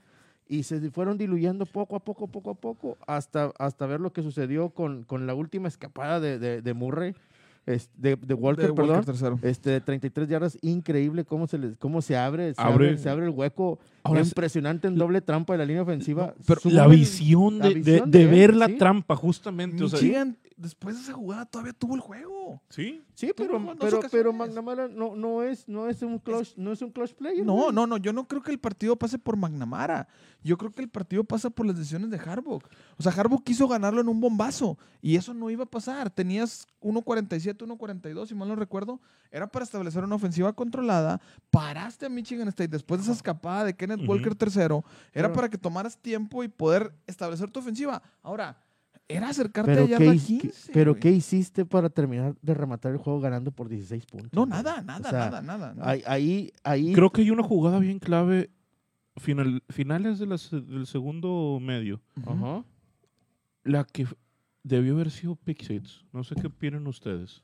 Y se fueron diluyendo poco a poco, poco a poco, hasta, hasta ver lo que sucedió con, con la última escapada de, de, de Murray, es- de, de Walker, De perdón. tercero. Este, de 33 yardas, increíble cómo se, les, cómo se abre, se Abre. abre, se abre el hueco. Ahora impresionante en doble trampa de la línea ofensiva. Pero Sube la visión de, de- visión de de él, ver la sí. trampa, justamente. O sea, Michigan, después de esa jugada, todavía tuvo el juego. sí. Sí, pero, pero, pero. McNamara no, no, es, no, es un clutch, no es un clutch player. No, no, no, yo no creo que el partido pase por McNamara. Yo creo que el partido pasa por las decisiones de Harbaugh. O sea, Harbaugh quiso ganarlo en un bombazo y eso no iba a pasar. Tenías 1.47, 1.42, si mal no recuerdo. Era para establecer una ofensiva controlada. Paraste a Michigan State después de esa escapada de Kenneth Ujú. Walker tercero. Era Pero- para que tomaras tiempo y poder establecer tu ofensiva. Ahora, era acercarte Pero, a ¿qué, yarda his- 15. pero güey. ¿qué hiciste para terminar de rematar el juego ganando por 16 puntos? No, güey? nada, nada, O sea, nada, nada. no. Ahí, ahí, Creo que hay una jugada bien clave. Final, finales de la se- del segundo medio. Ajá. La que debió haber sido pick six. No sé qué opinan ustedes.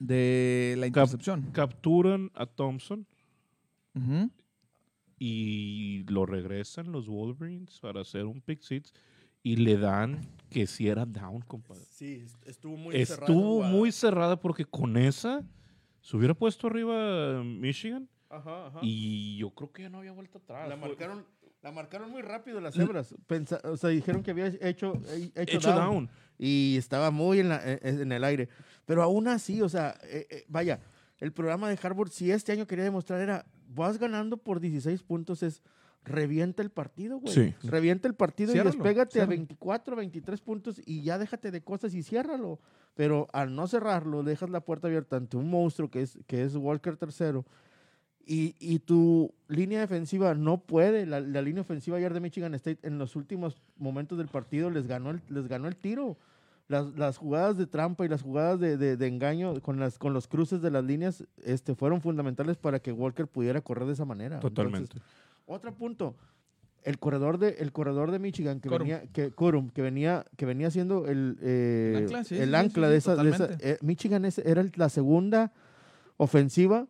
De la intercepción. Capturan a Thompson Ujú. Y lo regresan los Wolverines para hacer un pick six y le dan que si era down, compadre. Sí, estuvo muy Estuvo muy cerrada porque con esa se hubiera puesto arriba Michigan Ajá, ajá. y yo creo que ya no había vuelta atrás. La marcaron, la marcaron muy rápido las cebras. Pensa- o sea, dijeron que había hecho, eh, hecho, hecho down, down. y estaba muy en, la- eh, en el aire. Pero aún así, o sea, eh, eh, vaya, el programa de Harvard, si este año quería demostrar era, vas ganando por 16 puntos, es revienta el partido, güey. Sí. Revienta el partido Ciérralo, y despégate a ciérralo. 24, 23 puntos y ya déjate de cosas y ciérralo. Pero al no cerrarlo, dejas la puerta abierta ante un monstruo que es, que es Walker tercero. Y, y tu línea defensiva no puede. La, la línea ofensiva ayer de Michigan State en los últimos momentos del partido les ganó el, les ganó el tiro. Las, las jugadas de trampa y las jugadas de, de- de engaño con, las, con los cruces de las líneas este, fueron fundamentales para que Walker pudiera correr de esa manera. Totalmente. Entonces, otro punto. El corredor de, el corredor de Michigan que Corum. venía, que, Corum, que venía, que venía siendo el, eh, El ancla, sí, el sí, ancla sí, de sí, esa, de esa- eh, Michigan es- era la segunda ofensiva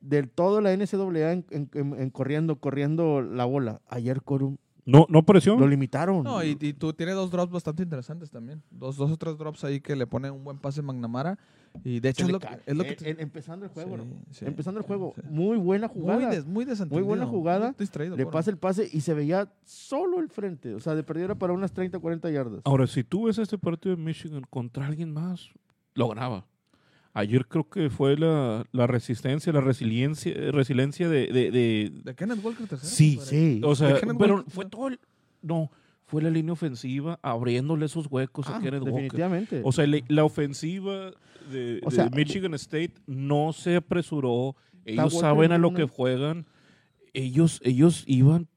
del todo la NCAA en, en- en- en corriendo, corriendo la bola. Ayer Corum No, no apareció. lo limitaron. No, y, y tú tienes dos drops bastante interesantes también. Dos, dos o tres drops ahí que le ponen un buen pase a McNamara. Y de hecho es lo, que, ca- es lo que en- te- en- empezando el juego, Sí, ¿no? sí, empezando el juego, sí. muy buena jugada. muy, des- muy desentendido. buena jugada, Muy distraído, Le pasa el pase y se veía solo el frente. O sea, de perdiera para unas 30, 40 yardas. Ahora, si tú ves este partido de Michigan contra alguien más, lo ganaba. Ayer creo que fue la, la resistencia, la resiliencia, resiliencia de, de- de- De Kenneth Walker tercero. Sí. Sí. O sea, Kenneth pero Walker, fue todo el- No, fue la línea ofensiva abriéndole esos huecos Ah, a Kenneth Walker. definitivamente. O sea, la ofensiva de, O de sea, Michigan State no se apresuró. Ellos Walker saben a lo una- que juegan. Ellos, ellos iban,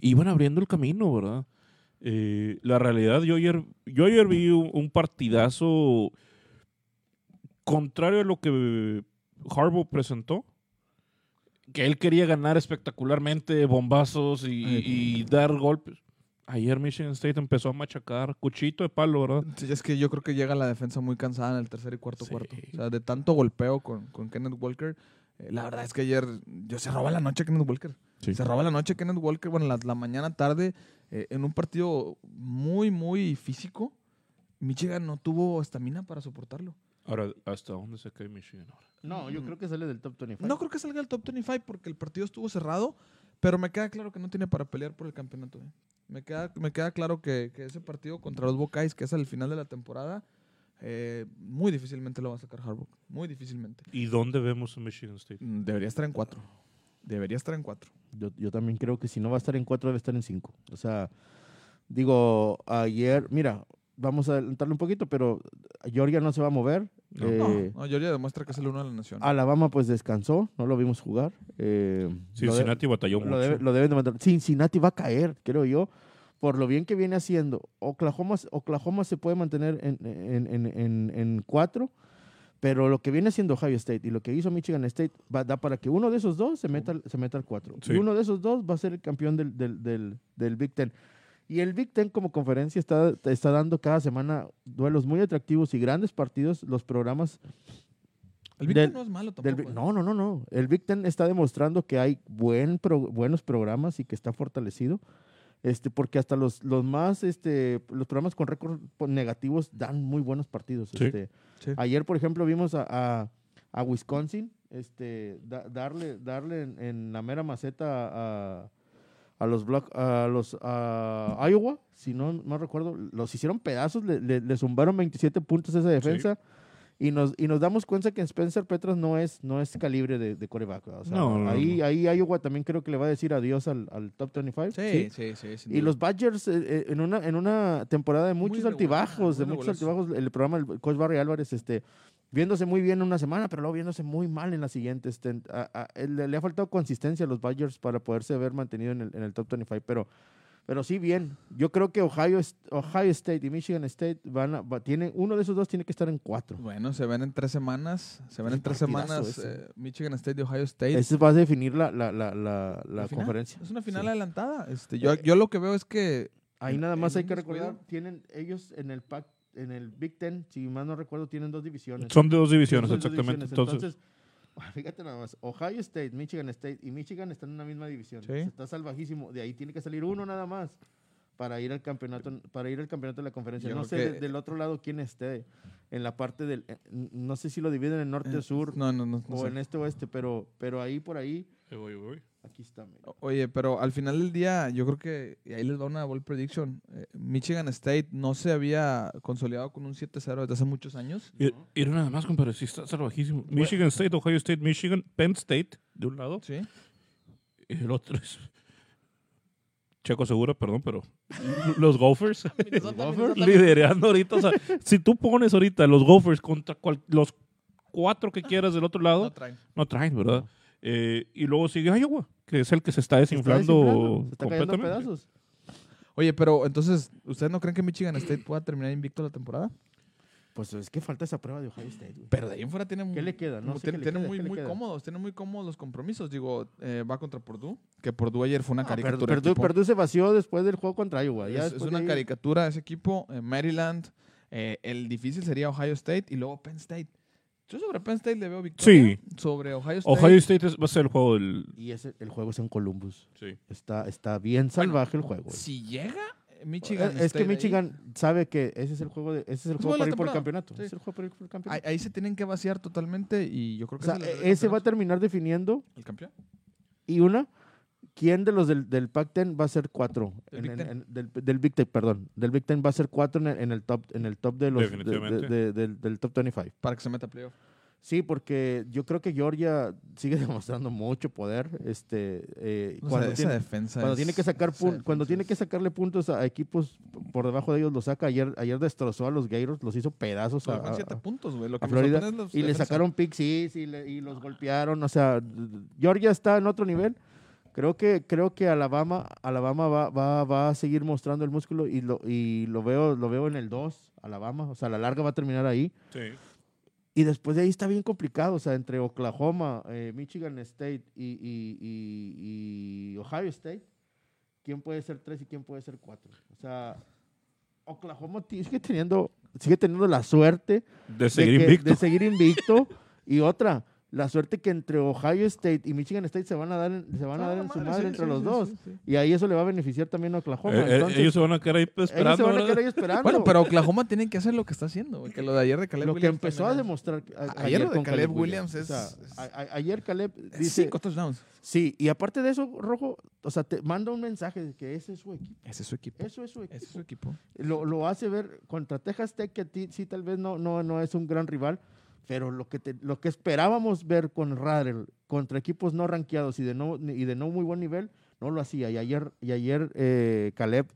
iban abriendo el camino, ¿verdad? Eh, la realidad, yo ayer, yo ayer vi un, un partidazo contrario a lo que Harbaugh presentó. Que él quería ganar espectacularmente, bombazos y, y dar golpes. Ayer Michigan State empezó a machacar, cuchito de palo, ¿verdad? Sí, es que yo creo que llega la defensa muy cansada en el tercer y cuarto Sí. cuarto. O sea, de tanto golpeo con, con Kenneth Walker. eh, la verdad es que ayer yo se roba la noche Kenneth Walker. Sí. Se roba la noche Kenneth Walker, bueno, la, la mañana tarde, eh, en un partido muy, muy físico. Michigan no tuvo estamina para soportarlo. Ahora, ¿hasta dónde se cae Michigan ahora? no, yo creo que sale del top 25. No creo que salga el top 25 porque el partido estuvo cerrado, pero me queda claro que no tiene para pelear por el campeonato. ¿eh? Me, queda, me queda claro que, que ese partido contra los Buckeyes, que es al final de la temporada, eh, muy difícilmente lo va a sacar Harbaugh. Muy difícilmente. ¿Y dónde vemos a Michigan State? Mm, Debería estar en cuatro. Debería estar en cuatro. Yo, yo también creo que si no va a estar en 4, debe estar en 5. O sea, digo, ayer, mira, vamos a adelantarle un poquito, pero Georgia no se va a mover. No. Eh, no, no, Georgia demuestra que es el uno de la nación. Alabama pues descansó, no lo vimos jugar. Eh, lo de- Cincinnati batalló lo, mucho. debe- lo deben de mandar. Cincinnati va a caer, creo yo, por lo bien que viene haciendo, Oklahoma, Oklahoma se puede mantener en, en, en, en, en cuatro, pero lo que viene haciendo Ohio State y lo que hizo Michigan State va, da para que uno de esos dos se meta, al- se meta al cuatro. Sí. Y uno de esos dos va a ser el campeón del, del, del, del Big Ten. Y el Big Ten como conferencia está, está dando cada semana duelos muy atractivos y grandes partidos. Los programas El Big Del- Ten no es malo del tampoco. Big- ¿eh? no, no, no, no. El Big Ten está demostrando que hay buen pro- buenos programas y que está fortalecido. Este, porque hasta los, los más, este, los programas con récord negativos dan muy buenos partidos. Sí. Este, Sí. Ayer, por ejemplo, vimos a, a, a Wisconsin este, da- darle, darle en, en la mera maceta a, a los Black- a los a Iowa, si no, no recuerdo, los hicieron pedazos, le, le- le zumbaron 27 puntos a esa defensa. Y nos, y nos damos cuenta que Spencer Petras no es, no es calibre de, de coreback. O sea, No, no, ahí, no. ahí Iowa también creo que le va a decir adiós al, al top 25. Sí, sí, sí. sin Y duda. los Badgers eh, eh, en, una, en una temporada de Muy muchos regular, altibajos, de muy muchos altibajos, el programa del coach Barry Álvarez, este, viéndose muy bien una semana, pero luego viéndose muy mal en la siguiente. Este, a- a- le, le ha faltado consistencia a los Badgers para poderse ver mantenido en el, en el top 25, pero, pero sí bien. Yo creo que Ohio, Ohio State y Michigan State van a, va- tienen, uno de esos dos tiene que estar en cuatro. Bueno, se ven en tres semanas. Se ven en tres semanas eh, Michigan State y Ohio State. Ese va a definir la, la, la, la, la conferencia. Es una final Sí. adelantada. Este, yo, Eh, yo lo que veo es que Ahí nada más hay que recordar, tienen ellos en el pack, en el Big Ten, si mal no recuerdo, tienen dos divisiones. Son de dos divisiones, dos exactamente. divisiones. Entonces, fíjate nada más, Ohio State, Michigan State y Michigan están en una misma división. Sí. Está salvajísimo. De ahí tiene que salir uno nada más para ir al campeonato, para ir al campeonato de la conferencia. Yo no sé de- del otro lado quién esté en la parte del, eh, no sé si lo dividen en norte eh, o sur No, no, no. no o sé. en este oeste, pero, pero ahí por Ahí voy, ahí voy. aquí está. mira. Oye, pero al final del día, yo creo que, y ahí les va una bold prediction, eh, Michigan State no se había consolidado con un 7-0 desde hace muchos años. Y, y era nada más, compadre, sí está salvajísimo. Michigan State, Ohio State, Michigan, Penn State, de un lado, Sí. y el otro es... Checo Segura, perdón, pero los Gophers liderando ahorita. O sea, si tú pones ahorita los Gophers contra cual- los cuatro que quieras del otro lado, No traen. no traen, ¿verdad? Eh, y luego sigue Iowa, que es el que se está Se está desinflando, desinflando, se está cayendo a completamente. pedazos. Oye, pero entonces, ¿ustedes no creen que Michigan State pueda terminar invicto la temporada? Pues es que falta esa prueba de Ohio State. güey. Pero de ahí en fuera tienen, ¿Qué le queda? No sé tienen, qué le tienen queda, muy, ¿qué le muy queda? cómodos, tienen muy cómodos los compromisos. Digo, eh, va contra Purdue, que Purdue ayer fue una Ah, caricatura. Equipo. Perdue se vació después del juego contra Iowa. Ya es, una de caricatura ese equipo. eh, Maryland, eh, el difícil sería Ohio State y luego Penn State. Yo sobre Penn State le veo victoria. Sí. Sobre Ohio State. Ohio State es- va a ser el juego del... Y ese, el juego es en Columbus. Sí. Está, está bien salvaje el juego. güey. Si llega eh, Michigan es, es que ahí, Michigan sabe que ese es el juego, de, ese es el juego para ir por el campeonato. Sí. Es el juego para ir por el ahí, campeonato. ahí se tienen que vaciar totalmente y yo creo o que sea, ese les da e- ese va a terminar definiendo. el campeón. Y una, ¿quién de los del, del Pac-10 va a ser cuatro? Del En- Big en- Ten. en- del, del Big Ten, perdón. Del Big Ten va a ser cuatro en el, en el top, en el top de los de- de- Definitivamente. de- del, del top 25. Para que se meta a playoff. Sí, porque yo creo que Georgia sigue demostrando mucho poder. Este, eh, sea, cuando esa tiene, defensa cuando es- tiene que sacar cuando defensa tiene que sacarle puntos a equipos por debajo de ellos lo saca ayer ayer destrozó a los Gators los hizo pedazos a, a- siete puntos, güey. Lo que a me Florida y le sacaron pick six y, le- y los golpearon o sea Georgia está en otro nivel creo que creo que Alabama Alabama va, va, va a seguir mostrando el músculo y lo y lo veo lo veo en el 2 Alabama o sea a la larga va a terminar ahí Sí. y después de ahí está bien complicado, o sea, entre Oklahoma, eh, Michigan State y, y- y- y Ohio State, ¿quién puede ser tres y quién puede ser cuatro? O sea, Oklahoma sigue teniendo, sigue teniendo la suerte De seguir que- invicto. de seguir invicto y otra, la suerte que entre Ohio State y Michigan State se van a dar, en- se van a dar en su madre sí, entre sí, los sí, dos. sí, sí. Y ahí eso le va a beneficiar también a Oklahoma. Eh, eh, Entonces, ellos se van a quedar ahí ellos esperando. se van a ¿verdad? quedar ahí esperando. Bueno, pero Oklahoma tiene que hacer lo que está haciendo, que lo de ayer de Caleb lo que Williams empezó a demostrar a- Ayer lo de con Caleb Williams es- sea, es- a- a- ayer Caleb dice, cinco touchdowns. sí, y aparte de eso, Rojo, o sea, te manda un mensaje de que ese es su equipo. Ese es su equipo. Eso es su equipo. Ese es su equipo. Lo, lo hace ver contra Texas Tech, que a ti sí tal vez no, no, no es un gran rival, pero lo que, te- lo que esperábamos ver con Radel contra equipos no rankeados y de no, y de no muy buen nivel, no lo hacía. Y ayer, y ayer eh, Caleb,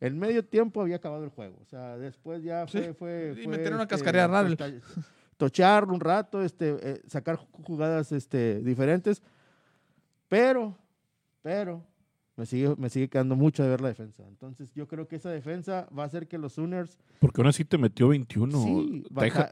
en medio tiempo había acabado el juego. O sea, después ya Sí, fue... fue, y fue, meter una este, cascarilla a Radel. tocha- Tocharlo un rato, este, eh, sacar jugadas este, diferentes. Pero, pero, Me sigue, me sigue quedando mucho de ver la defensa. Entonces, yo creo que esa defensa va a hacer que los Sooners Porque aún así te metió 21. Sí,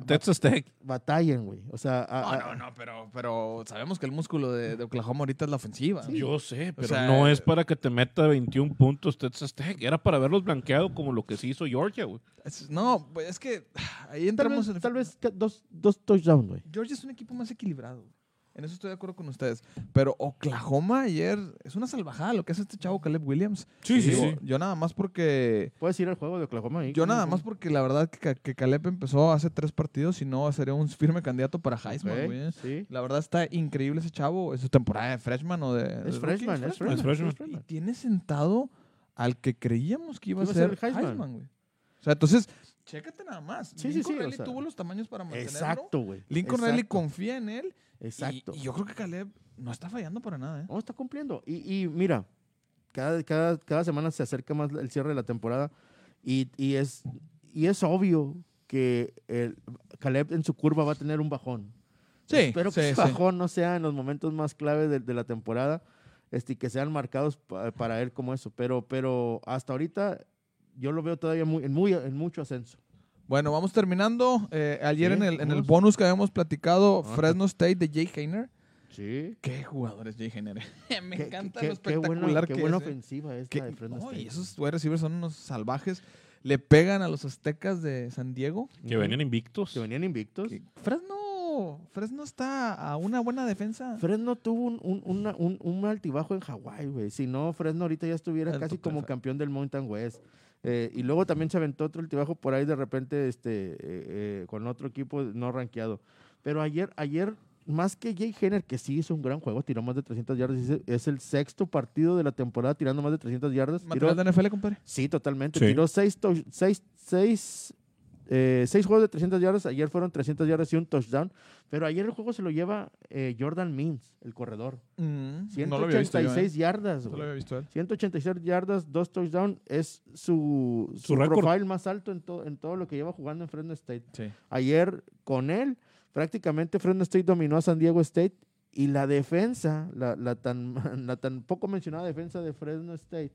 Texas Tech. batallen, güey. O sea, a- No, a- no, no, pero, pero sabemos que el músculo de, de Oklahoma ahorita es la ofensiva. Yo sé, pero sea, no es para que te meta 21 puntos Texas Tech. Era para verlos blanqueado como lo que se hizo Georgia, güey. No, pues es que ahí tal entramos vez, en... tal vez dos, dos touchdowns, güey. Georgia es un equipo más equilibrado. güey. En eso estoy de acuerdo con ustedes. Pero Oklahoma ayer es una salvajada lo que hace este chavo Caleb Williams. Sí, sí, Digo, sí. Yo nada más porque... Puedes ir al juego de Oklahoma ahí. Yo nada más porque la verdad que, que Caleb empezó hace tres partidos y no sería un firme candidato para Heisman, güey. sí. La verdad está increíble ese chavo. Es su temporada de freshman o de... Es freshman, es freshman. Es freshman. es Y tiene sentado al que creíamos que iba, Iba a ser el Heisman. Heisman, güey. O sea, entonces, chécate nada más. Sí, sí, Lincoln sí, o Riley sea, tuvo los tamaños para mantenerlo. Exacto, güey. Lincoln Exacto, Riley confía en él. Exacto. Y, yo creo que Caleb no está fallando para nada, ¿eh? No, está cumpliendo. Y, y mira, cada, cada, cada semana se acerca más el cierre de la temporada y, y es, y es obvio que el Caleb en su curva va a tener un bajón. Sí, Espero que sí, ese sí. bajón no sea en los momentos más clave de, de la temporada este, y que sean marcados pa- para él como eso. Pero, pero hasta ahorita yo lo veo todavía muy, en, muy, en mucho ascenso. Bueno, vamos terminando. Eh, ayer Sí, en, el, en el bonus que habíamos platicado, Ah. Fresno State de Jay Heiner. Sí. Qué jugador es Jay Heiner. Me Qué- encanta qué- lo qué espectacular buena, que qué buena es, ¿eh? ofensiva es Que- la de Fresno no, State. y esos wide receivers son unos salvajes. Le pegan a los aztecas de San Diego. Que venían invictos. Que venían invictos. Que Fresno, Fresno está a una buena defensa. Fresno tuvo un, un, una- un- un altibajo en Hawái, güey. Si no, Fresno ahorita ya estuviera El casi como campeón del Mountain West. Eh, y luego también se aventó otro altibajo por ahí de repente este, eh, eh, con otro equipo no rankeado. Pero ayer, ayer más que Jay Henner, que sí hizo un gran juego, tiró más de 300 yardas. Es, el sexto partido de la temporada tirando más de 300 yardas. Tiró- Material de NFL, compadre. Sí, totalmente. Sí. Tiró seis, seis, seis, eh, seis juegos de 300 yardas. Ayer fueron 300 yardas y un touchdown. Pero ayer el juego se lo lleva eh, Jordan Means, el corredor. Mm, no lo había visto 186 yo, ¿eh? yardas. No lo había visto él. 186 yardas, dos touchdowns. Es su, su, profile más alto en, to- en todo lo que lleva jugando en Fresno State. Sí. Ayer con él, prácticamente Fresno State dominó a San Diego State. Y la defensa, la, la tan, la tan poco mencionada defensa de Fresno State,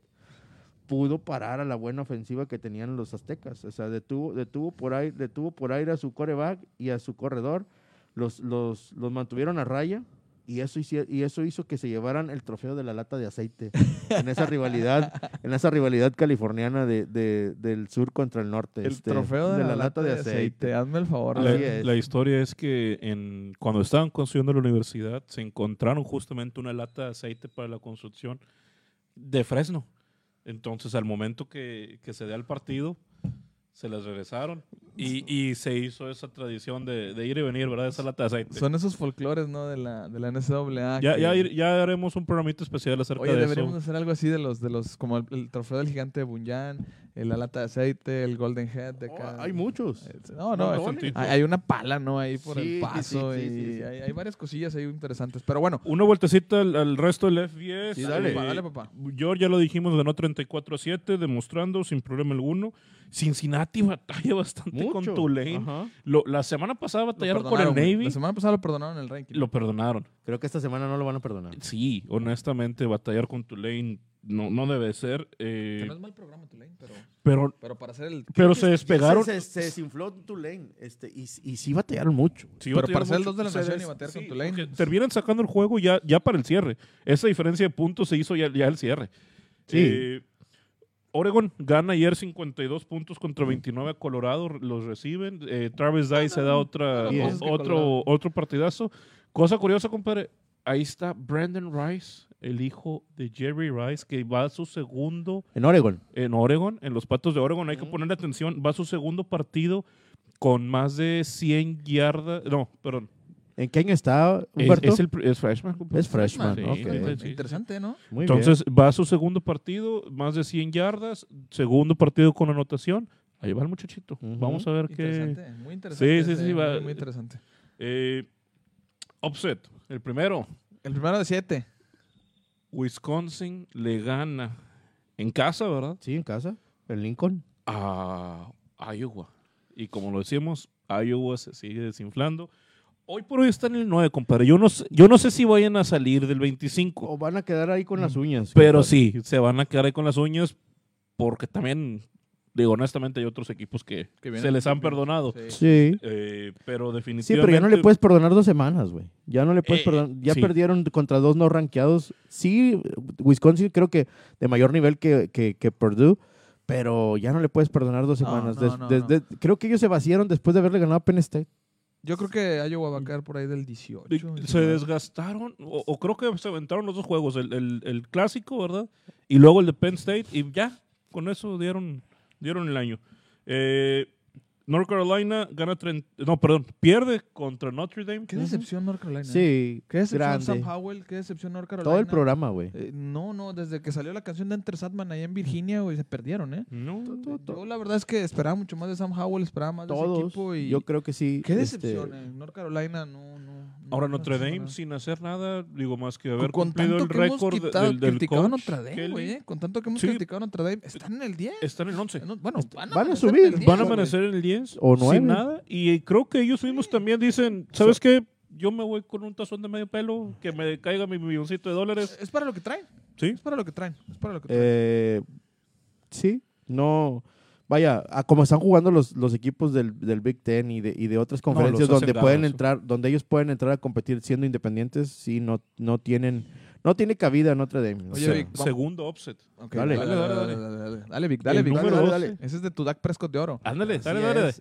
pudo parar a la buena ofensiva que tenían los aztecas. O sea, detuvo, detuvo, por, aire, detuvo por aire a su coreback y a su corredor. Los, los, los mantuvieron a raya. Y eso, hici- y eso hizo que se llevaran el trofeo de la lata de aceite en esa rivalidad, en esa rivalidad californiana de, de- del sur contra el norte. El este, trofeo de, la, lata de aceite. Hazme el favor. La, la historia es que en, cuando estaban construyendo la universidad se encontraron justamente una lata de aceite para la construcción de Fresno. Entonces, al momento que, que se da el partido, se las regresaron y, y se hizo esa tradición de, de ir y venir, ¿verdad? Esa lata de aceite. Son esos folclores, ¿no? De la, de la NCAA. ya, que- ya, ir- ya haremos un programita especial acerca Oye, de deberíamos eso. hacer algo así de los, de los, como el, el trofeo del gigante de Bunyan, el- la lata de aceite, el Golden Head de Oh, acá. hay muchos. Eh, No, no, hay, hay una pala, ¿no? Ahí por Sí, el paso sí, sí, y sí, sí. Hay, hay varias cosillas ahí interesantes. Pero bueno, Una vueltecita al, al resto del FBS. Sí, dale. papá, dale, papá. George, ya lo dijimos, ganó 34 a 7, demostrando sin problema alguno. Cincinnati batalla bastante con Mucho. Tulane. Ajá. Lo- la semana pasada batallaron con el. Navy. La semana pasada lo perdonaron en el ranking. Lo perdonaron. Creo que esta semana no lo van a perdonar. Sí, honestamente, batallar con Tulane no, no debe ser. eh, Que no es mal programa, Tulane, pero, pero, pero para hacer el... pero se despegaron. Se, desinfló Tulane este, y, y sí batallaron mucho. Sí, Pero batearon para ser el mucho. dos de la nación y batear con sí, Tulane, porque pues- Terminan sacando el juego ya, ya para el cierre. Esa diferencia de puntos se hizo ya, ya el cierre. Sí. Eh, Oregon gana ayer 52 puntos contra 29 a Colorado, los reciben. Eh, Travis Dye se da otra, otro, otro partidazo. Cosa curiosa, compadre, ahí está Brandon Rice, el hijo de Jerry Rice, que va a su segundo En Oregon. en Oregon, en los Patos de Oregon. Hay que ponerle atención, va a su segundo partido con más de 100 yardas. No, perdón. ¿En qué año está Es, Humberto? es el, es freshman. Es freshman, Sí. Interesante, ¿no? Muy Entonces va a su segundo partido, más de 100 yardas, segundo partido con anotación. Ahí va el muchachito. Vamos a ver qué. Interesante, muy interesante. Sí, sí, sí, va- Muy, muy interesante. Eh, upset, el primero. El primero de siete. Wisconsin le gana en casa, ¿verdad? Sí, en casa. En Lincoln. A Iowa. Y como lo decíamos, Iowa se sigue desinflando. Hoy por hoy están en el 9, compadre. Yo no, sé, yo no sé si vayan a salir del 25. O van a quedar ahí con las uñas. Pero compadre. sí, se van a quedar ahí con las uñas porque también, digo, honestamente hay otros equipos que, Que vienen se les han perdonado. Sí. Sí. Eh, pero Sí, definitivamente... pero ya no le puedes perdonar dos semanas, güey. Ya no le puedes Eh, perdonar. Ya sí. perdieron contra dos no rankeados. Sí, Wisconsin creo que de mayor nivel que, que, que Purdue, pero ya no le puedes perdonar dos semanas. no, Des- no, des- no. des- creo que ellos se vaciaron después de haberle ganado a Penn State. Yo creo que Iowa va a caer por ahí del 18. de- se 19. desgastaron, o, o creo que se aventaron los dos juegos, el, el- el clásico, ¿verdad? Y luego el de Penn State, y ya, con eso dieron, dieron el año. Eh, North Carolina gana 30, no, perdón, pierde contra Notre Dame. Qué decepción North Carolina. ¿eh? Sí, Qué decepción grande. Sam Howell, qué decepción North Carolina. Todo el programa, güey. Eh, no, no, desde que salió la canción de Enter Sandman allá en Virginia, güey, se perdieron, ¿eh? No, Yo la verdad es que esperaba mucho más de Sam Howell, esperaba más de ese Todos. equipo y... Yo creo que sí. Qué este, decepción, eh. North Carolina no, no... no- Ahora no Notre Dame sin hacer nada, digo más que haber con, con cumplido tanto el que hemos récord del, del criticado coach, Notre Dame, güey, eh. Con tanto que hemos Sí. criticado a Notre Dame, están en el 10. Están en el 11. No, Bueno, van a, van a en subir, el 10, Van a amanecer en el 10 O nueve. sin nada. Y creo que ellos mismos también dicen, ¿sabes qué? Yo me voy con un tazón de medio pelo, que me caiga mi milloncito de dólares. Es para lo que traen. Sí. Es para lo que traen. Es para lo que traen. Eh, sí, no. Vaya, a como están jugando los, los equipos del, del Big Ten y de, y de otras conferencias donde pueden entrar, donde ellos pueden entrar a competir siendo independientes, sí, no, no tienen, no tiene cabida Notre Dame. o Oye, sea, Vic. Segundo offset. Ok, dale. dale, dale, dale, dale, dale. Dale, Vic, dale, Vic. dale, 12. dale. Ese es de tu Dak Prescott de oro. Ándale, dale, dale.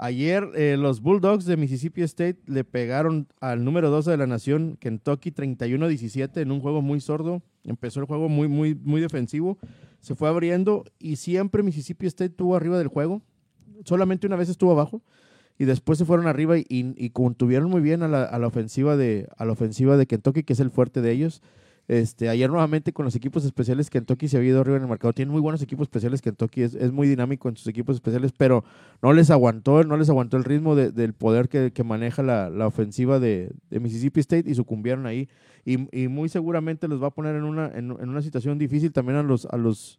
Ayer eh, los Bulldogs de Mississippi State le pegaron al número 12 de la nación, Kentucky, 31-17 en un juego muy sordo. Empezó el juego muy, muy, muy defensivo. Se fue abriendo y siempre Mississippi State estuvo arriba del juego. Solamente una vez estuvo abajo y después se fueron arriba y, y, y contuvieron muy bien a la, a la ofensiva de, a la ofensiva de Kentucky, que es el fuerte de ellos. Este, ayer nuevamente con los equipos especiales Kentucky se había ido arriba en el mercado. Tienen muy buenos equipos especiales Kentucky, es, es muy dinámico en sus equipos especiales, pero no les aguantó, no les aguantó el ritmo de- del poder que, que maneja la, la ofensiva de, de Mississippi State y sucumbieron ahí. Y, y muy seguramente los va a poner en una, en, en una situación difícil también a los, a los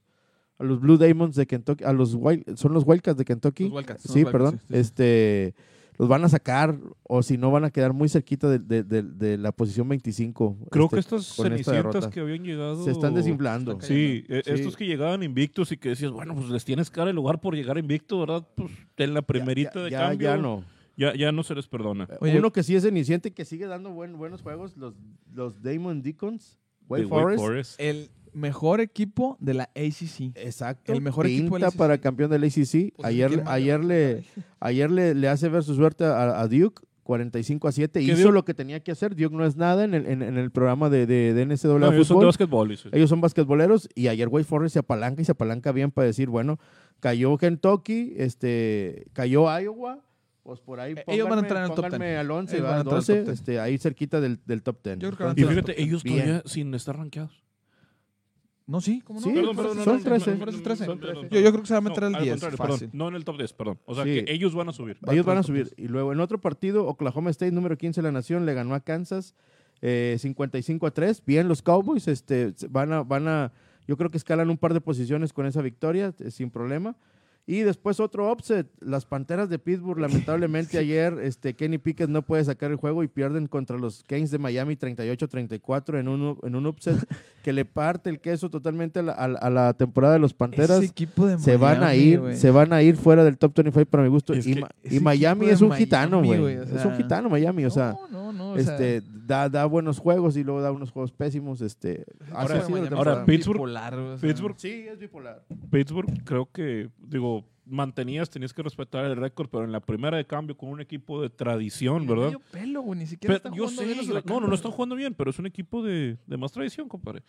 a los Blue Demons de Kentucky, a los Wild, son los Wildcats de Kentucky. Los Wildcats, sí, los perdón. Wildcats, sí, sí, sí. Este los van a sacar o si no van a quedar muy cerquita de, de- de- de la posición 25. Creo este, que esta cenicientas que habían llegado... se están desinflando. Están Sí, eh, Sí. estos que llegaban invictos y que decías, bueno, pues les tienes dar el lugar por llegar invicto, ¿verdad? Pues en la primerita ya, de ya, cambio. ya no. Ya, ya no se les perdona. Oye. Uno que sí es ceniciente y que sigue dando buen- buenos juegos, los, los Damon Deacons, Wake De Forest. Forest. El mejor equipo de la ACC. Exacto. El mejor equipo del Pinta ACC. para campeón del ACC. Pues, ayer ayer le, ayer le, le hace ver su suerte a, a Duke. 45 a 7. ¿Qué Hizo Duke? lo que tenía que hacer. Duke no es nada en el, en, en el programa de, de, de NCAA No, ellos son de dice. Ellos son basquetboleros y ayer Wake Forest se apalanca y se apalanca bien para decir, bueno, cayó Kentucky, este, cayó Iowa, pues por ahí Eh, ellos van a pónganme- entrar en el top pónganme 10. al 11, Ellos va, van a al entrar al 12, top 10. este, ahí cerquita del, del top 10. Yo creo que Y fíjate, ellos bien. todavía sin estar rankeados. No, sí, ¿cómo no? Sí, Perdón, perdón, perdón, son no, no, 13. no, son 13. Son 13. Yo, yo creo que se va a meter No, al al 10. contrario, fácil. perdón, no en el top 10, perdón. O sea, Sí. que ellos van a subir. Ellos van a subir. Y luego en otro partido, Oklahoma State, número 15 de la nación, le ganó a Kansas eh, 55 a 3. Bien, los Cowboys este, van, a, van a, yo creo que escalan un par de posiciones con esa victoria, eh, sin problema. Y después otro upset, las Panteras de Pittsburgh, lamentablemente ayer este, Kenny Pickett no puede sacar el juego y pierden contra los Canes de Miami 38-34 en un, en un upset que le parte el queso totalmente a la, a la- a la temporada de los Panteras Ese equipo de se van a Miami, ir, se van a ir fuera del top 25 para mi gusto. Es y, que Miami es un gitano, Miami, güey. güey, o es un gitano Miami, o sea, No, no, no. o sea, este da, da buenos juegos y luego da unos juegos pésimos, este. Ahora- Pittsburgh- bipolar, güey, o sea, Pittsburgh, Sí, es bipolar. Pittsburgh, creo que, digo, mantenías, tenías que respetar el récord, pero en la primera de cambio con un equipo de tradición, ¿verdad? medio pelo, güey, ni siquiera Pero están yo jugando sé, bien los no, no, no están jugando bien, pero es un equipo de, de más tradición, compadre.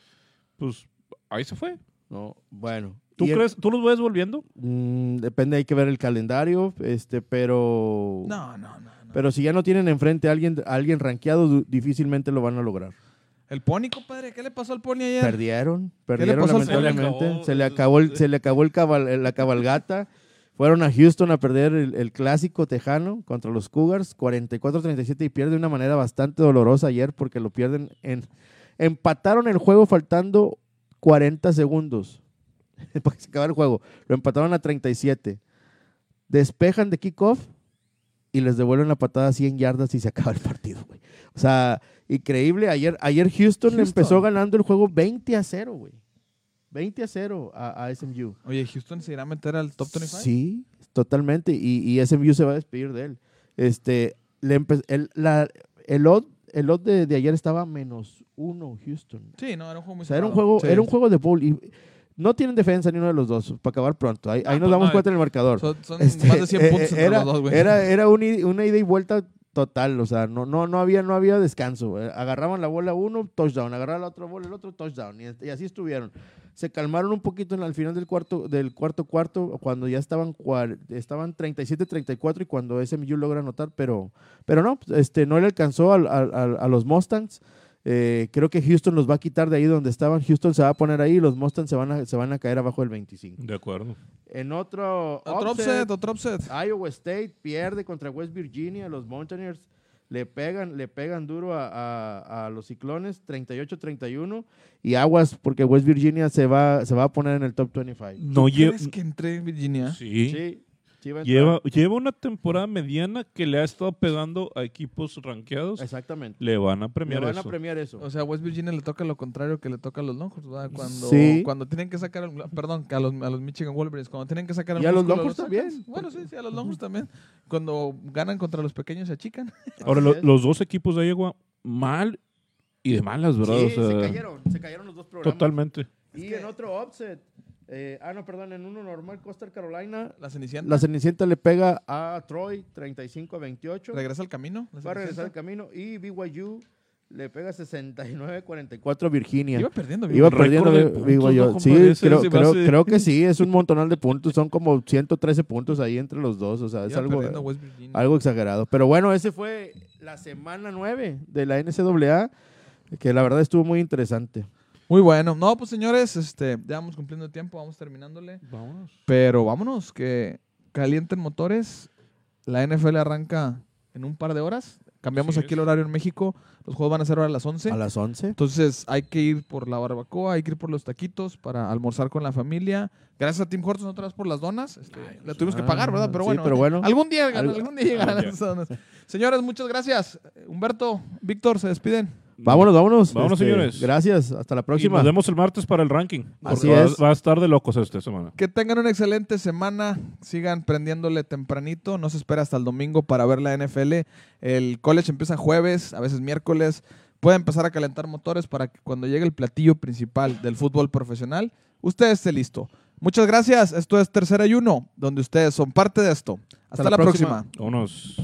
Pues ahí se fue. No, bueno. ¿Tú el- crees, tú los ves volviendo? Mm, depende, hay que ver el calendario, este, pero. No, no, no. no. Pero si ya no tienen enfrente a alguien, a alguien rankeado, difícilmente lo van a lograr. El Pony, compadre, ¿qué le pasó al Pony ayer? Perdieron, perdieron lamentablemente. Se Se le acabó- acabó, el, se le acabó el cabal- la cabalgata. Fueron a Houston a perder el, el clásico tejano contra los Cougars, 44-37, y pierde de una manera bastante dolorosa ayer porque lo pierden en... Empataron el juego faltando 40 segundos para que se acabara el juego. Lo empataron a 37. Despejan de kickoff y les devuelven la patada a 100 yardas y se acaba el partido, güey. O sea, increíble. Ayer, ayer Houston, Houston. empezó ganando el juego 20 a 0, güey. 20 a 0 a, a SMU. Oye, Houston se irá a meter al top 25. Sí, totalmente. Y, y SMU se va a despedir de él. Este, le el, la, el odd, el odd de, de ayer estaba menos uno Houston. Sí, no, era un juego muy O sea, era un juego, Sí. era un juego de bowl. Y no tienen defensa ni uno de los dos, para acabar pronto. Ahí, Ah, ahí nos pues damos no, cuenta en el marcador. Son, son Este, más de 100 eh, puntos eh, entre era, los dos, güey. Era, era una ida y vuelta total, o sea, no, no, no, había, no había descanso. Agarraban la bola uno, touchdown, agarraban la otra bola, el otro touchdown, y, y así estuvieron. Se calmaron un poquito en, al final del cuarto, del cuarto cuarto, cuando ya estaban, estaban 37-34 y cuando SMU logra anotar, pero, pero no, este, no le alcanzó al- al- al- a los Mustangs. Eh, creo que Houston los va a quitar de ahí donde estaban. Houston se va a poner ahí y los Mustangs se van a, se van a caer abajo del 25. De acuerdo. En otro, Otro upset, otro upset. Iowa State pierde contra West Virginia. Los Mountaineers le pegan, le pegan duro a, a- a los Ciclones, 38-31. Y aguas, porque West Virginia se va, se va a poner en el top 25. No ¿Tú crees que entré en Virginia? Sí. Sí, Lleva, lleva una temporada mediana que le ha estado pegando a equipos rankeados. Exactamente. Le van a Le premiar van a eso. premiar eso. O sea, a West Virginia le toca lo contrario que le toca a los Longhorns, ¿verdad? Cuando, Sí. cuando tienen que sacar, el- perdón, a los, a los Michigan Wolverines, cuando tienen que sacar el Y a los Longhorns también. Bueno, sí, sí, a los Longhorns también. Cuando ganan contra los pequeños se achican. Ahora, lo- los dos equipos de Iowa, mal y de malas, ¿verdad? Sí, O sea, se cayeron, se cayeron los dos programas. Totalmente. Y Es que- en otro upset, eh, ah, no, perdón, en uno normal, Costa Carolina, La Cenicienta la Cenicienta le pega a Troy 35 a 28. regresa al camino. va a regresar al camino y BYU le pega 69-44 a Virginia. Iba perdiendo. Iba perdiendo de puntos, BYU. ¿no? Sí, creo, creo, creo que sí, es un montonal de puntos. Son como 113 puntos ahí entre los dos. O sea, es Iba algo, algo exagerado. Pero bueno, ese fue la semana 9 de la NCAA, que la verdad estuvo muy interesante. Muy bueno. No, pues señores, este, ya vamos cumpliendo el tiempo, vamos terminándole. Vámonos. Pero vámonos, que calienten motores. La NFL arranca en un par de horas. Cambiamos aquí el horario en México. Los juegos van a ser ahora a las 11. A las 11. Entonces hay que ir por la barbacoa, hay que ir por los taquitos para almorzar con la familia. Gracias a Tim Hortons otra vez por las donas. Este, le tuvimos que pagar, ¿verdad? Pero sí, bueno, pero bueno. algún día, algún día llegarán Algún día. esas donas. Señores, muchas gracias. Humberto, Víctor, se despiden. Vámonos, vámonos. Este, Vámonos, señores. Gracias. Hasta la Y próxima. nos vemos el martes para el ranking. Así porque va- es. Va a estar de locos esta semana. Que tengan una excelente semana. Sigan prendiéndole tempranito. No se espera hasta el domingo para ver la NFL. El college empieza jueves, a veces miércoles. Puede empezar a calentar motores para que cuando llegue el platillo principal del fútbol profesional, usted esté listo. Muchas gracias. Esto es Tercera y Uno, donde ustedes son parte de esto. Hasta, la la próxima. próxima. Vámonos.